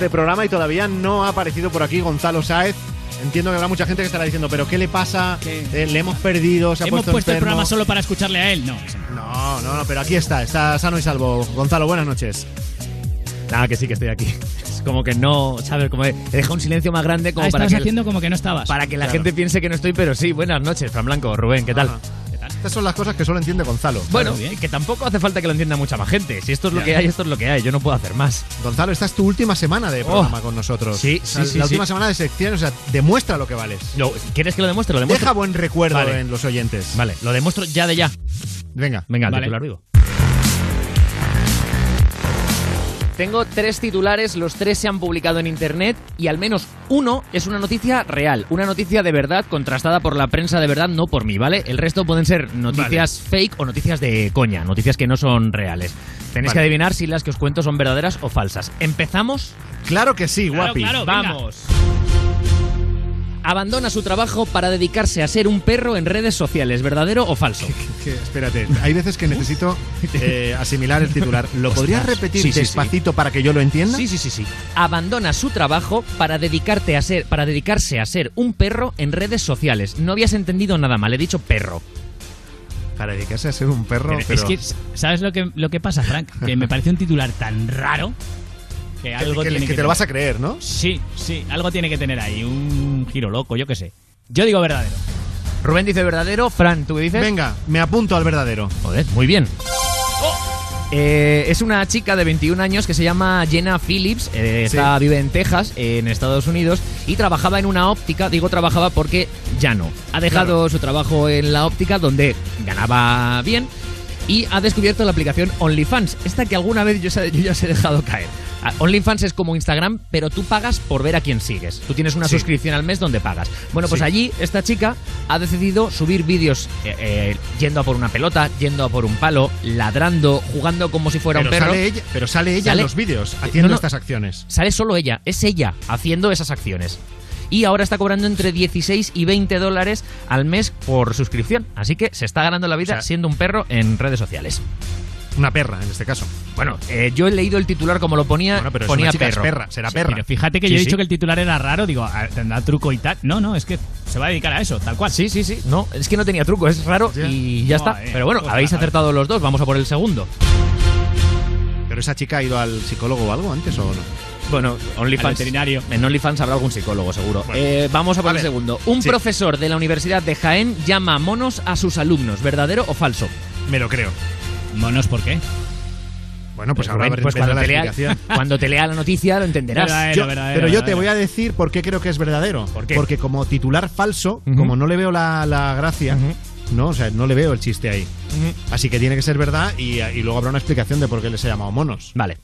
S3: De programa y todavía no ha aparecido por aquí Gonzalo Sáez. Entiendo que habrá mucha gente que estará diciendo, pero ¿qué le pasa? Eh, le hemos perdido, se ha
S12: Hemos
S3: puesto,
S12: puesto el
S3: enfermo".
S12: programa solo para escucharle a él. No, no.
S3: No, pero aquí está, está sano y salvo. Gonzalo, buenas noches. Nada, que sí que estoy aquí. (laughs)
S30: Es como que no, ¿sabes? Como he dejado un silencio más grande como
S12: Ah,
S30: para
S12: estabas
S30: que,
S12: haciendo como que no estabas.
S30: para que la
S3: Claro.
S30: gente piense que no estoy, pero sí, buenas noches, Fran Blanco, Rubén, ¿qué tal?
S3: Ajá. Estas son las cosas que solo entiende Gonzalo.
S30: Bueno,
S12: bien.
S30: que tampoco hace falta que lo entienda mucha más gente. Si esto es lo
S3: Ya.
S30: que hay, esto es lo que hay. Yo no puedo hacer más.
S3: Gonzalo, esta es tu última semana de programa
S30: Oh.
S3: con nosotros.
S30: Sí,
S3: O sea,
S30: sí, sí,
S3: La
S30: sí.
S3: última semana de sección, o sea, demuestra lo que vales.
S30: Lo- ¿Quieres que lo demuestre? Lo demuestro.
S3: Deja buen recuerdo
S30: Vale.
S3: en los oyentes.
S30: Vale, lo demuestro ya de ya.
S3: Venga.
S30: Venga,
S12: Vale.
S30: titular vivo. Tengo tres titulares, los tres se han publicado en internet y al menos uno es una noticia real, una noticia de verdad contrastada por la prensa de verdad, no por mí, ¿vale? El resto pueden ser noticias fake o noticias de coña, noticias que no son reales. Tenéis
S3: Vale.
S30: que adivinar si las que os cuento son verdaderas o falsas. ¿Empezamos?
S3: Claro que sí,
S12: Claro,
S3: guapi.
S12: claro, venga.
S30: Abandona su trabajo para dedicarse a ser un perro en redes sociales. ¿Verdadero o falso? (laughs)
S3: Que, espérate, hay veces que necesito eh, asimilar el titular. ¿Lo podrías
S30: Ostras.
S3: repetir
S30: Sí, sí, sí.
S3: despacito para que yo lo entienda?
S30: Sí, sí, sí, sí. Abandona su trabajo para dedicarte a ser, para dedicarse a ser un perro en redes sociales. No habías entendido nada mal, he dicho perro.
S3: Para dedicarse a ser un perro,
S12: Pero
S3: pero...
S12: Es que, ¿sabes lo que, lo que pasa, Frank? Que me parece un titular tan raro que algo
S3: que-
S12: tiene
S3: que te lo vas a creer, ¿no?
S12: Sí, sí, algo tiene que tener ahí, un giro loco, yo qué sé. Yo digo verdadero.
S30: Rubén dice verdadero, Fran, ¿tú qué dices?
S3: Venga, me apunto al verdadero.
S30: Joder, muy bien. Eh, es una chica de 21 años que se llama Jenna Phillips, eh, está, vive en Texas, en Estados Unidos, y trabajaba en una óptica, digo trabajaba porque ya no. Ha dejado su trabajo en la óptica donde ganaba bien y ha descubierto la aplicación OnlyFans, esta que alguna vez yo, yo ya os he dejado caer. OnlyFans es como Instagram, pero tú pagas por ver a quién sigues. Tú tienes una
S3: Sí.
S30: suscripción al mes donde pagas. Bueno, pues
S3: Sí.
S30: allí esta chica ha decidido subir vídeos eh, eh, yendo a por una pelota, yendo a por un palo, ladrando, jugando como si fuera
S3: pero
S30: un perro.
S3: Sale ella, pero sale ella
S30: Sale-
S3: en los vídeos
S30: Eh,
S3: haciendo
S30: no, no.
S3: estas acciones.
S30: Sale solo ella, es ella haciendo esas acciones. Y ahora está cobrando entre 16 y 20 dólares al mes por suscripción. Así que se está ganando la vida
S3: O sea,
S30: siendo un perro en redes sociales.
S3: Una perra, en este caso.
S30: Bueno, eh, yo he leído el titular como lo ponía,
S3: Bueno, pero es
S30: ponía
S3: una chica, es
S30: perro.
S3: perra, será
S12: Sí,
S3: perra.
S12: Pero fíjate que
S30: Sí,
S12: yo he
S30: sí.
S12: dicho que el titular era raro, digo, ah, tendrá truco y tal. No, no, es que se va a dedicar a eso, tal cual.
S30: Sí, sí, sí. No, es que no tenía truco, es raro y ya está.
S12: Joder,
S30: Pero bueno,
S12: pues
S30: habéis acertado los dos, vamos a por el segundo.
S3: ¿Pero esa chica ha ido al psicólogo o algo antes o no?
S30: Bueno, OnlyFans.
S12: Veterinario.
S30: En OnlyFans habrá algún psicólogo, seguro.
S3: Bueno.
S30: Eh, vamos a por
S3: A
S30: el
S3: ver.
S30: segundo. Un
S3: Sí.
S30: profesor de la Universidad de Jaén llama monos a sus alumnos. ¿Verdadero o falso?
S3: Me lo creo.
S12: Monos, ¿por qué?
S3: Bueno, pues ahora
S30: pues cuando
S3: la
S30: te, lea, (laughs) cuando te lea la noticia lo entenderás.
S12: Verdadero,
S3: Yo-
S12: verdadero,
S3: pero yo te voy a decir por qué creo que es verdadero.
S30: ¿Por qué?
S3: Porque como titular falso, como no le veo la, la gracia, no, o sea, no le veo el chiste ahí. Así que tiene que ser verdad y, y luego habrá una explicación de por qué les he llamado monos.
S30: Vale.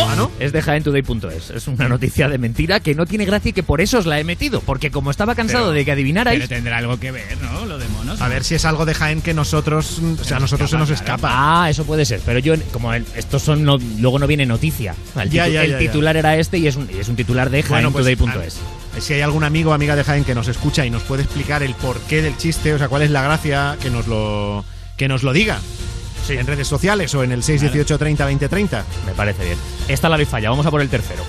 S3: Ah, ¿no?
S30: Es de jaentoday.es. Es una noticia de mentira que no tiene gracia y que por eso os la he metido. Porque como estaba cansado
S3: Pero-
S30: de que adivinarais.
S12: Pero tendrá algo que ver, ¿no? Lo de monos.
S3: A ver si es algo de Jaén que nosotros, o sea, a nosotros se nos escapa.
S30: Ah, eso puede ser. Pero yo, como el- estos son. no- luego no viene noticia. El,
S3: Ya,
S30: titu-
S3: ya,
S30: el
S3: ya,
S30: titular era este y es un, y es un titular de
S3: Bueno, pues,
S30: jaentoday.es.
S3: si hay algún amigo o amiga de Jaén que nos escucha y nos puede explicar el porqué del chiste, o sea, cuál es la gracia, que nos lo, que nos lo diga. En redes sociales o en el 618 30 20 30.
S30: Me parece bien. Esta la habéis fallado. Vamos a por el tercero.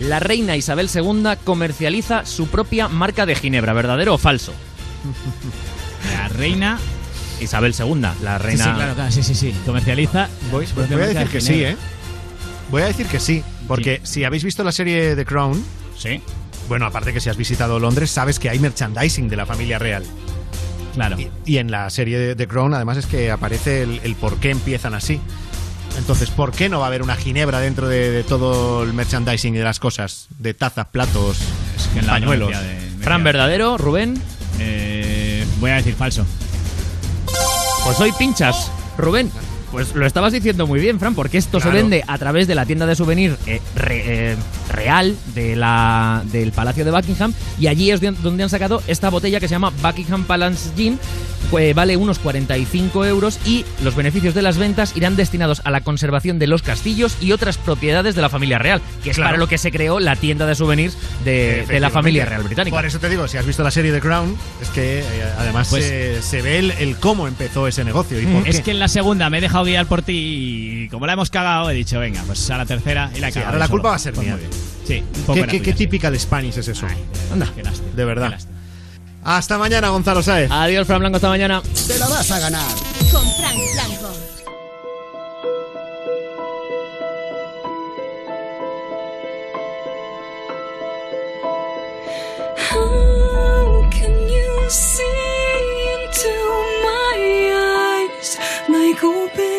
S30: La reina Isabel II comercializa su propia marca de ginebra. ¿Verdadero o falso? (laughs)
S12: La reina.
S30: Isabel II, la reina.
S12: Sí, sí, claro, claro, sí, sí, sí. Comercializa.
S3: Voy, a decir
S12: de
S3: que sí. ¿eh? Voy a decir que sí, porque si habéis visto la serie The Crown,
S12: Sí,
S3: bueno, aparte que si has visitado Londres, sabes que hay merchandising de la familia real.
S12: Claro.
S3: Y, y en la serie de The Crown, además, es que aparece el, el por qué empiezan así. Entonces, ¿por qué no va a haber una ginebra dentro de, de todo el merchandising y de las cosas? De tazas, platos,
S12: Es que en la
S3: pañuelos.
S12: de-
S30: Fran, ¿verdadero? ¿Rubén?
S12: Eh, voy a decir falso.
S30: Pues hoy pinchas. Rubén, pues lo estabas diciendo muy bien, Fran, porque esto se vende a través de la tienda de souvenir eh, re- eh, real de la, del Palacio de Buckingham y allí es de- donde han sacado esta botella que se llama Buckingham Palace Gin. que vale unos 45 euros y los beneficios de las ventas irán destinados a la conservación de los castillos y otras propiedades de la familia real, que es
S3: Claro.
S30: para lo que se creó la tienda de souvenirs de, de la familia real británica.
S3: Por eso te digo, si has visto la serie The Crown, es que eh, además
S12: Pues-
S3: se, se ve el, el cómo empezó ese negocio y por
S12: Es
S3: qué.
S12: que en la segunda me he dejado guiar por ti y como la hemos cagado, he dicho, venga, pues a la tercera y la he
S3: Sí,
S12: cagado.
S3: ahora la culpa va a ser
S12: Pues
S3: mía.
S12: muy bien. Sí, un poco
S3: ¿Qué,
S12: sí.
S3: typical Spanish es eso?
S12: Anda, qué lástima,
S3: de verdad.
S12: qué lástima.
S3: Hasta mañana, Gonzalo Saez.
S30: Adiós, Fran Blanco, hasta mañana.
S63: Te la vas a ganar.
S1: Con Frank Blanco.
S64: 苦悲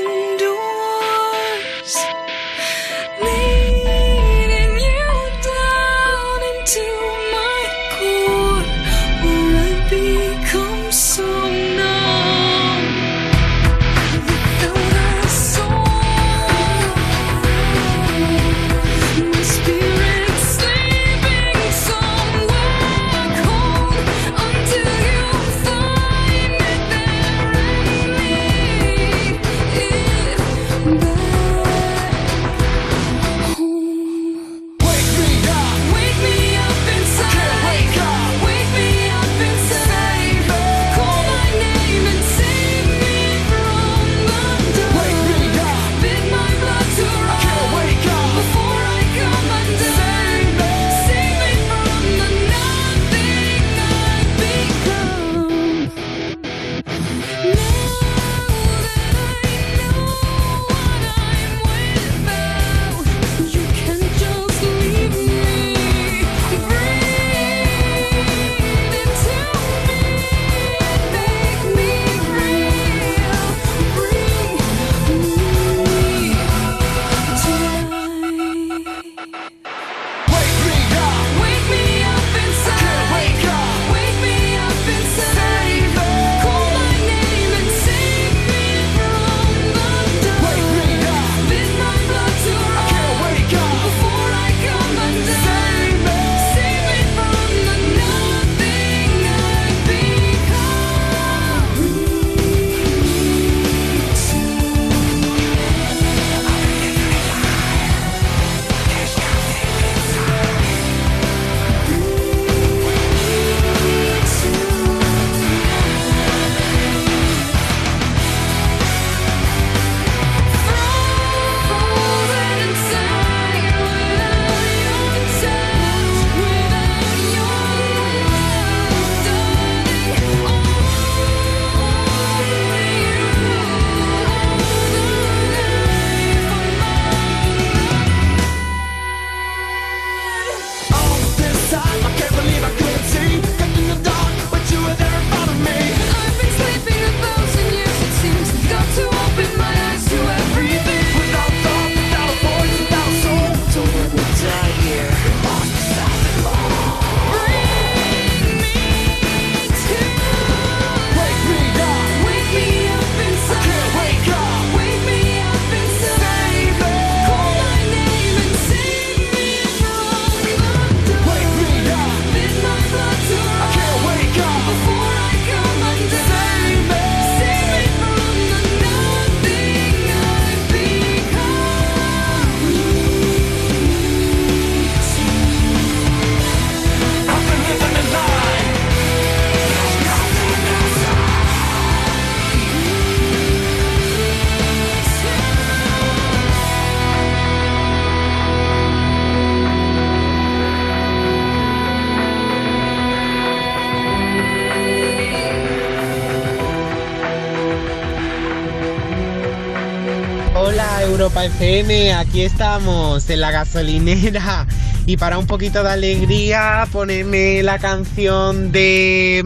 S65: Europa FM, aquí estamos en la gasolinera y para un poquito de alegría ponerme la canción de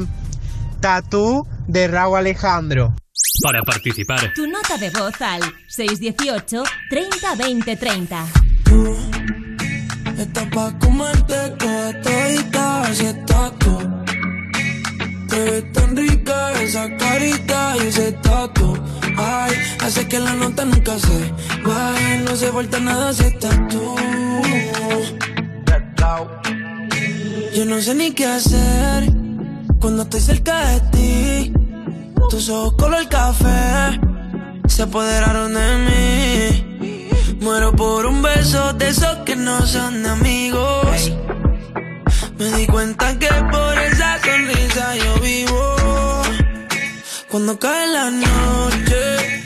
S65: Tatú de Raúl Alejandro.
S66: Para participar,
S1: Tu nota de voz al 618 30 20 30.
S67: Está pa' comerte toda todita, estás tú. Te ves tan rica esa carita y ese tatu. Ay, hace que la nota nunca se baje, no se vuelta nada si estás tú. Yo no sé ni qué hacer cuando estoy cerca de ti. Tus ojos color café se apoderaron de mí. Muero por un beso de esos que no son de amigos. Me di cuenta que por esa sonrisa yo vivo. Cuando cae la noche,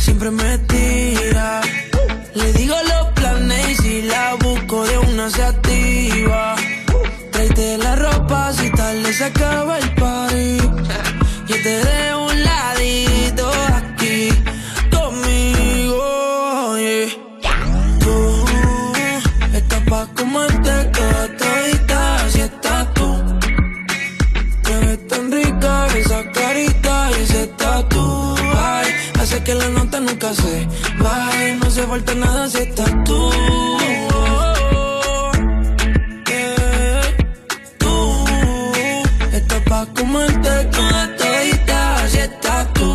S67: siempre me tira. Le digo los planes y si la busco de una se activa. Tráete la ropa si tarde se acaba el party. Yo te dejo que la nota nunca se baje, no se falta nada si estás tú. Yeah. Tú estás pa' comerte toda todita, así estás tú.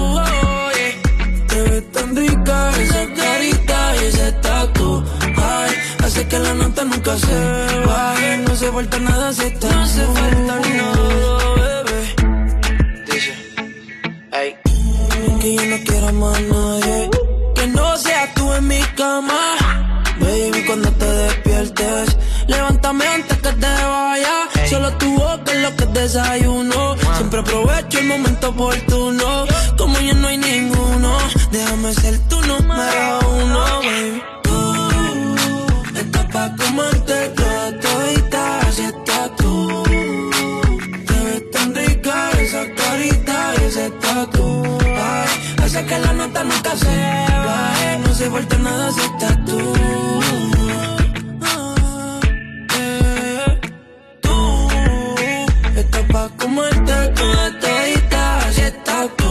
S67: yeah. Te ves tan rica esa carita y ese tatu. Ay, hace que la nota nunca se baje, no se falta nada si estás No se falta más nadie. Que no seas tú en mi cama. Baby, cuando te despiertes, levántame antes que te vaya. Solo tu boca es lo que desayuno. Siempre aprovecho el momento oportuno. Como ya no hay ninguno, déjame ser tu número uno, baby. Hace que la nota nunca se baje, no se vuelta nada si estás tú. Ah, eh, Tú estás pa' comerte toda todita, así estás tú.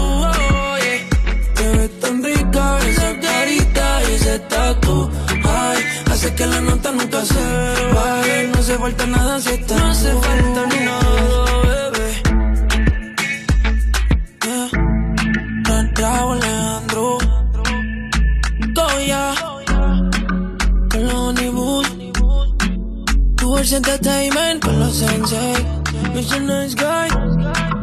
S67: yeah. Te ves tan rica esa carita y ese tatu. Ay, hace que la nota nunca se baje, no se falta nada si estás No se falta nada, Entertainment con los Sensei. A nice guy.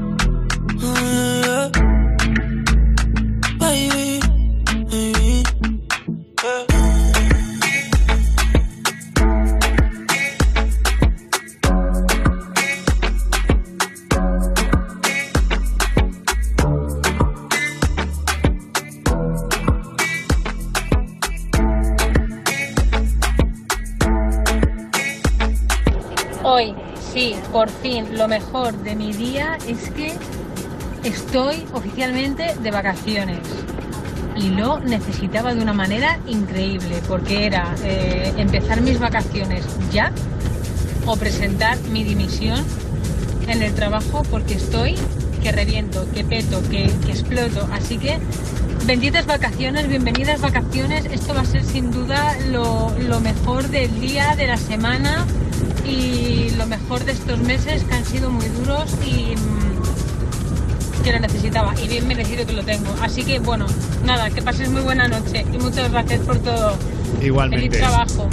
S68: Por fin, lo mejor de mi día es que estoy oficialmente de vacaciones. Y lo necesitaba de una manera increíble, porque era eh, empezar mis vacaciones ya o presentar mi dimisión en el trabajo porque estoy que reviento, que peto, que, que exploto. Así que benditas vacaciones, bienvenidas vacaciones. Esto va a ser sin duda lo, lo mejor del día, de la semana y lo mejor de estos meses que han sido muy duros y mm, que lo necesitaba y bien merecido que lo tengo. Así que bueno, nada, que pases muy buena noche y muchas gracias por todo.
S3: Igualmente.
S68: Feliz trabajo.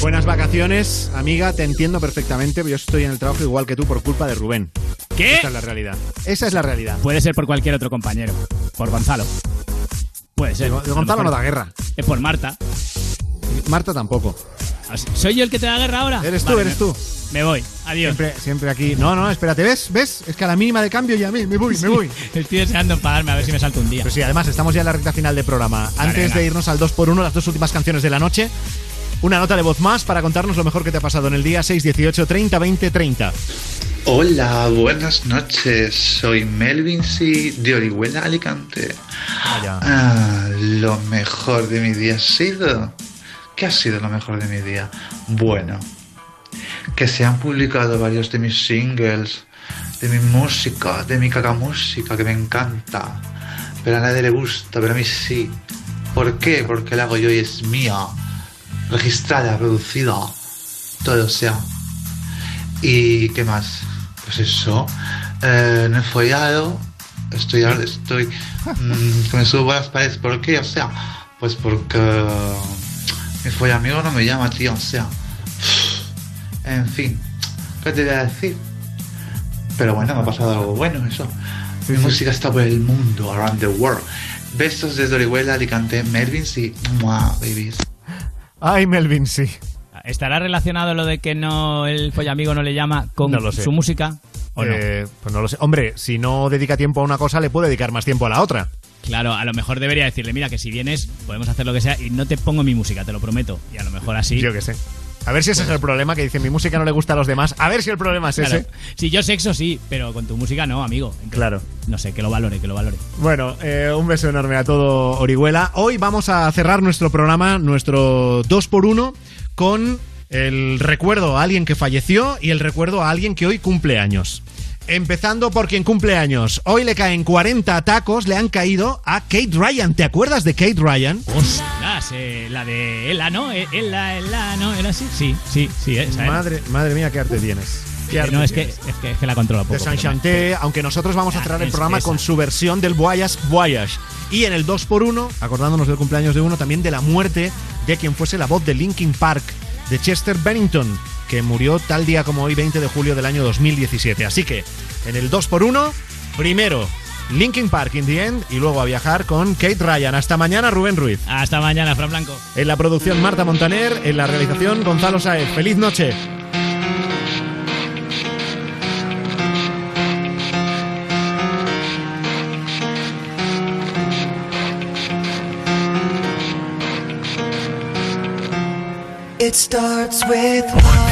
S3: Buenas vacaciones, amiga, te entiendo perfectamente. Yo estoy en el trabajo igual que tú por culpa de Rubén.
S12: ¿Qué?
S3: Esa es la realidad. Esa es la realidad.
S12: Puede ser por cualquier otro compañero. Por Gonzalo. Puede ser.
S3: De Gonzalo no da guerra.
S12: Es por Marta.
S3: Marta tampoco.
S12: ¿Soy yo el que te da guerra ahora?
S3: Eres tú,
S12: Vale,
S3: eres
S12: me-
S3: tú.
S12: Me voy. Adiós.
S3: Siempre, siempre aquí. No, no, espérate, ¿ves? ¿Ves? Es que a la mínima de cambio ya me, me voy, me voy. (laughs)
S12: Estoy deseando enfadarme a ver si me salto un día.
S3: Pues sí, además estamos ya en la recta final del programa. Antes
S12: venga.
S3: de irnos al 2x1, las dos últimas canciones de la noche, una nota de voz más para contarnos lo mejor que te ha pasado en el día 618 30 20 30.
S69: Hola, buenas noches. Soy Melvin C. de Orihuela, Alicante.
S3: Vaya.
S69: Ah, lo mejor de mi día ha sido? ¿Qué ha sido lo mejor de mi día? Bueno, que se han publicado varios de mis singles, de mi música, de mi caca música que me encanta. Pero a nadie le gusta, pero a mí sí. ¿Por qué? Porque la hago yo y es mía. Registrada, producida. Todo sea. ¿Y qué más? Pues eso. Eh, no he follado. Estoy ahora, estoy. mm, me subo a las paredes. ¿Por qué? O sea, pues porque. Mi follamigo no me llama, tío. O sea. En fin. ¿Qué te voy a decir? Pero bueno, me ha pasado algo bueno, eso. Mi música está por el mundo, around the world. Besos desde Orihuela, Alicante, Melvin, sí. Mua, babies.
S3: Ay, Melvin, sí.
S12: ¿Estará relacionado lo de que no el follamigo no le llama con
S3: No lo sé.
S12: su música? ¿O no?
S3: Eh, pues no lo sé. Hombre, si no dedica tiempo a una cosa, le puede dedicar más tiempo a la otra.
S12: Claro, a lo mejor debería decirle, mira, que si vienes podemos hacer lo que sea y no te pongo mi música, te lo prometo. Y a lo mejor así...
S3: Yo qué sé. A ver si ese es el problema, que dice mi música no le gusta a los demás. A ver si el problema es
S12: Claro.
S3: ese.
S12: Si yo sexo sí, pero con tu música no, amigo. Entonces,
S3: Claro.
S12: No sé, que lo valore, que lo valore.
S3: Bueno, eh, un beso enorme a todo Orihuela. Hoy vamos a cerrar nuestro programa, nuestro 2x1, con el recuerdo a alguien que falleció y el recuerdo a alguien que hoy cumple años. Empezando por quien cumple años. Hoy le caen 40 tacos, le han caído a Kate Ryan. ¿Te acuerdas de Kate Ryan?
S12: Ostras, eh, la de Ela, ¿no? Eh, Ela, Ela, ¿no? ¿Era así? Sí, sí, sí. Esa era.
S3: Madre, madre mía, qué arte tienes. Qué
S12: Eh,
S3: arte
S12: no, es que,
S3: tienes.
S12: es, que, es que la controlo poco.
S3: de Saint
S12: pero me-
S3: Chanté, aunque nosotros vamos a
S12: Ah,
S3: cerrar el
S12: es
S3: programa
S12: esa.
S3: con su versión del Voyage Voyage. Y en el 2x1, acordándonos del cumpleaños de uno, también de la muerte de quien fuese la voz de Linkin Park, de Chester Bennington, que murió tal día como hoy, 20 de julio del año 2017. Así que, en el 2x1, primero Linkin Park in the end y luego a viajar con Kate Ryan. Hasta mañana, Rubén Ruiz.
S12: Hasta mañana, Fran Blanco.
S3: En la producción, Marta Montaner. En la realización, Gonzalo Saez. ¡Feliz noche!
S6: It starts with
S70: I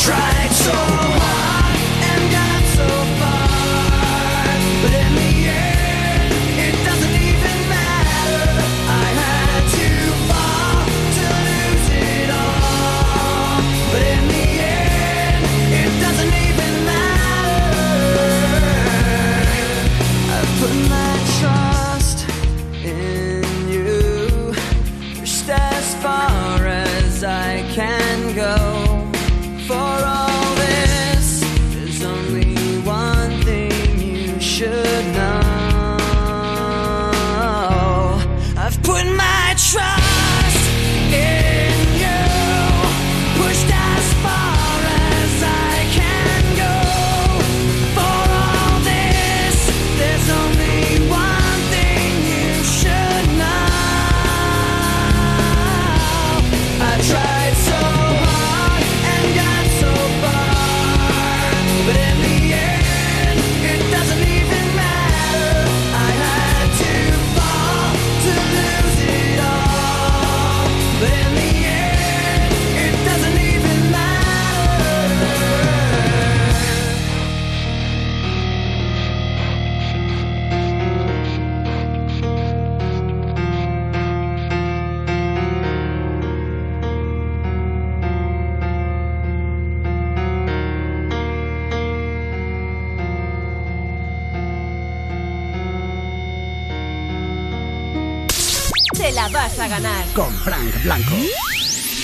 S70: tried so hard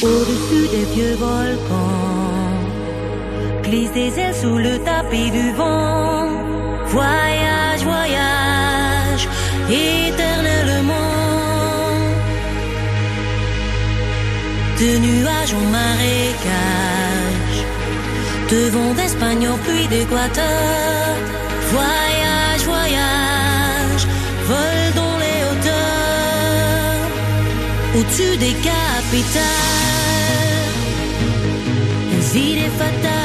S38: Au-dessus des vieux volcans, glisse des ailes sous le tapis du vent. Voyage, voyage, éternellement. De nuages en marécage, de vents d'Espagne en d'Équateur. Voyage. au-dessus des capitales. Les idées fatales.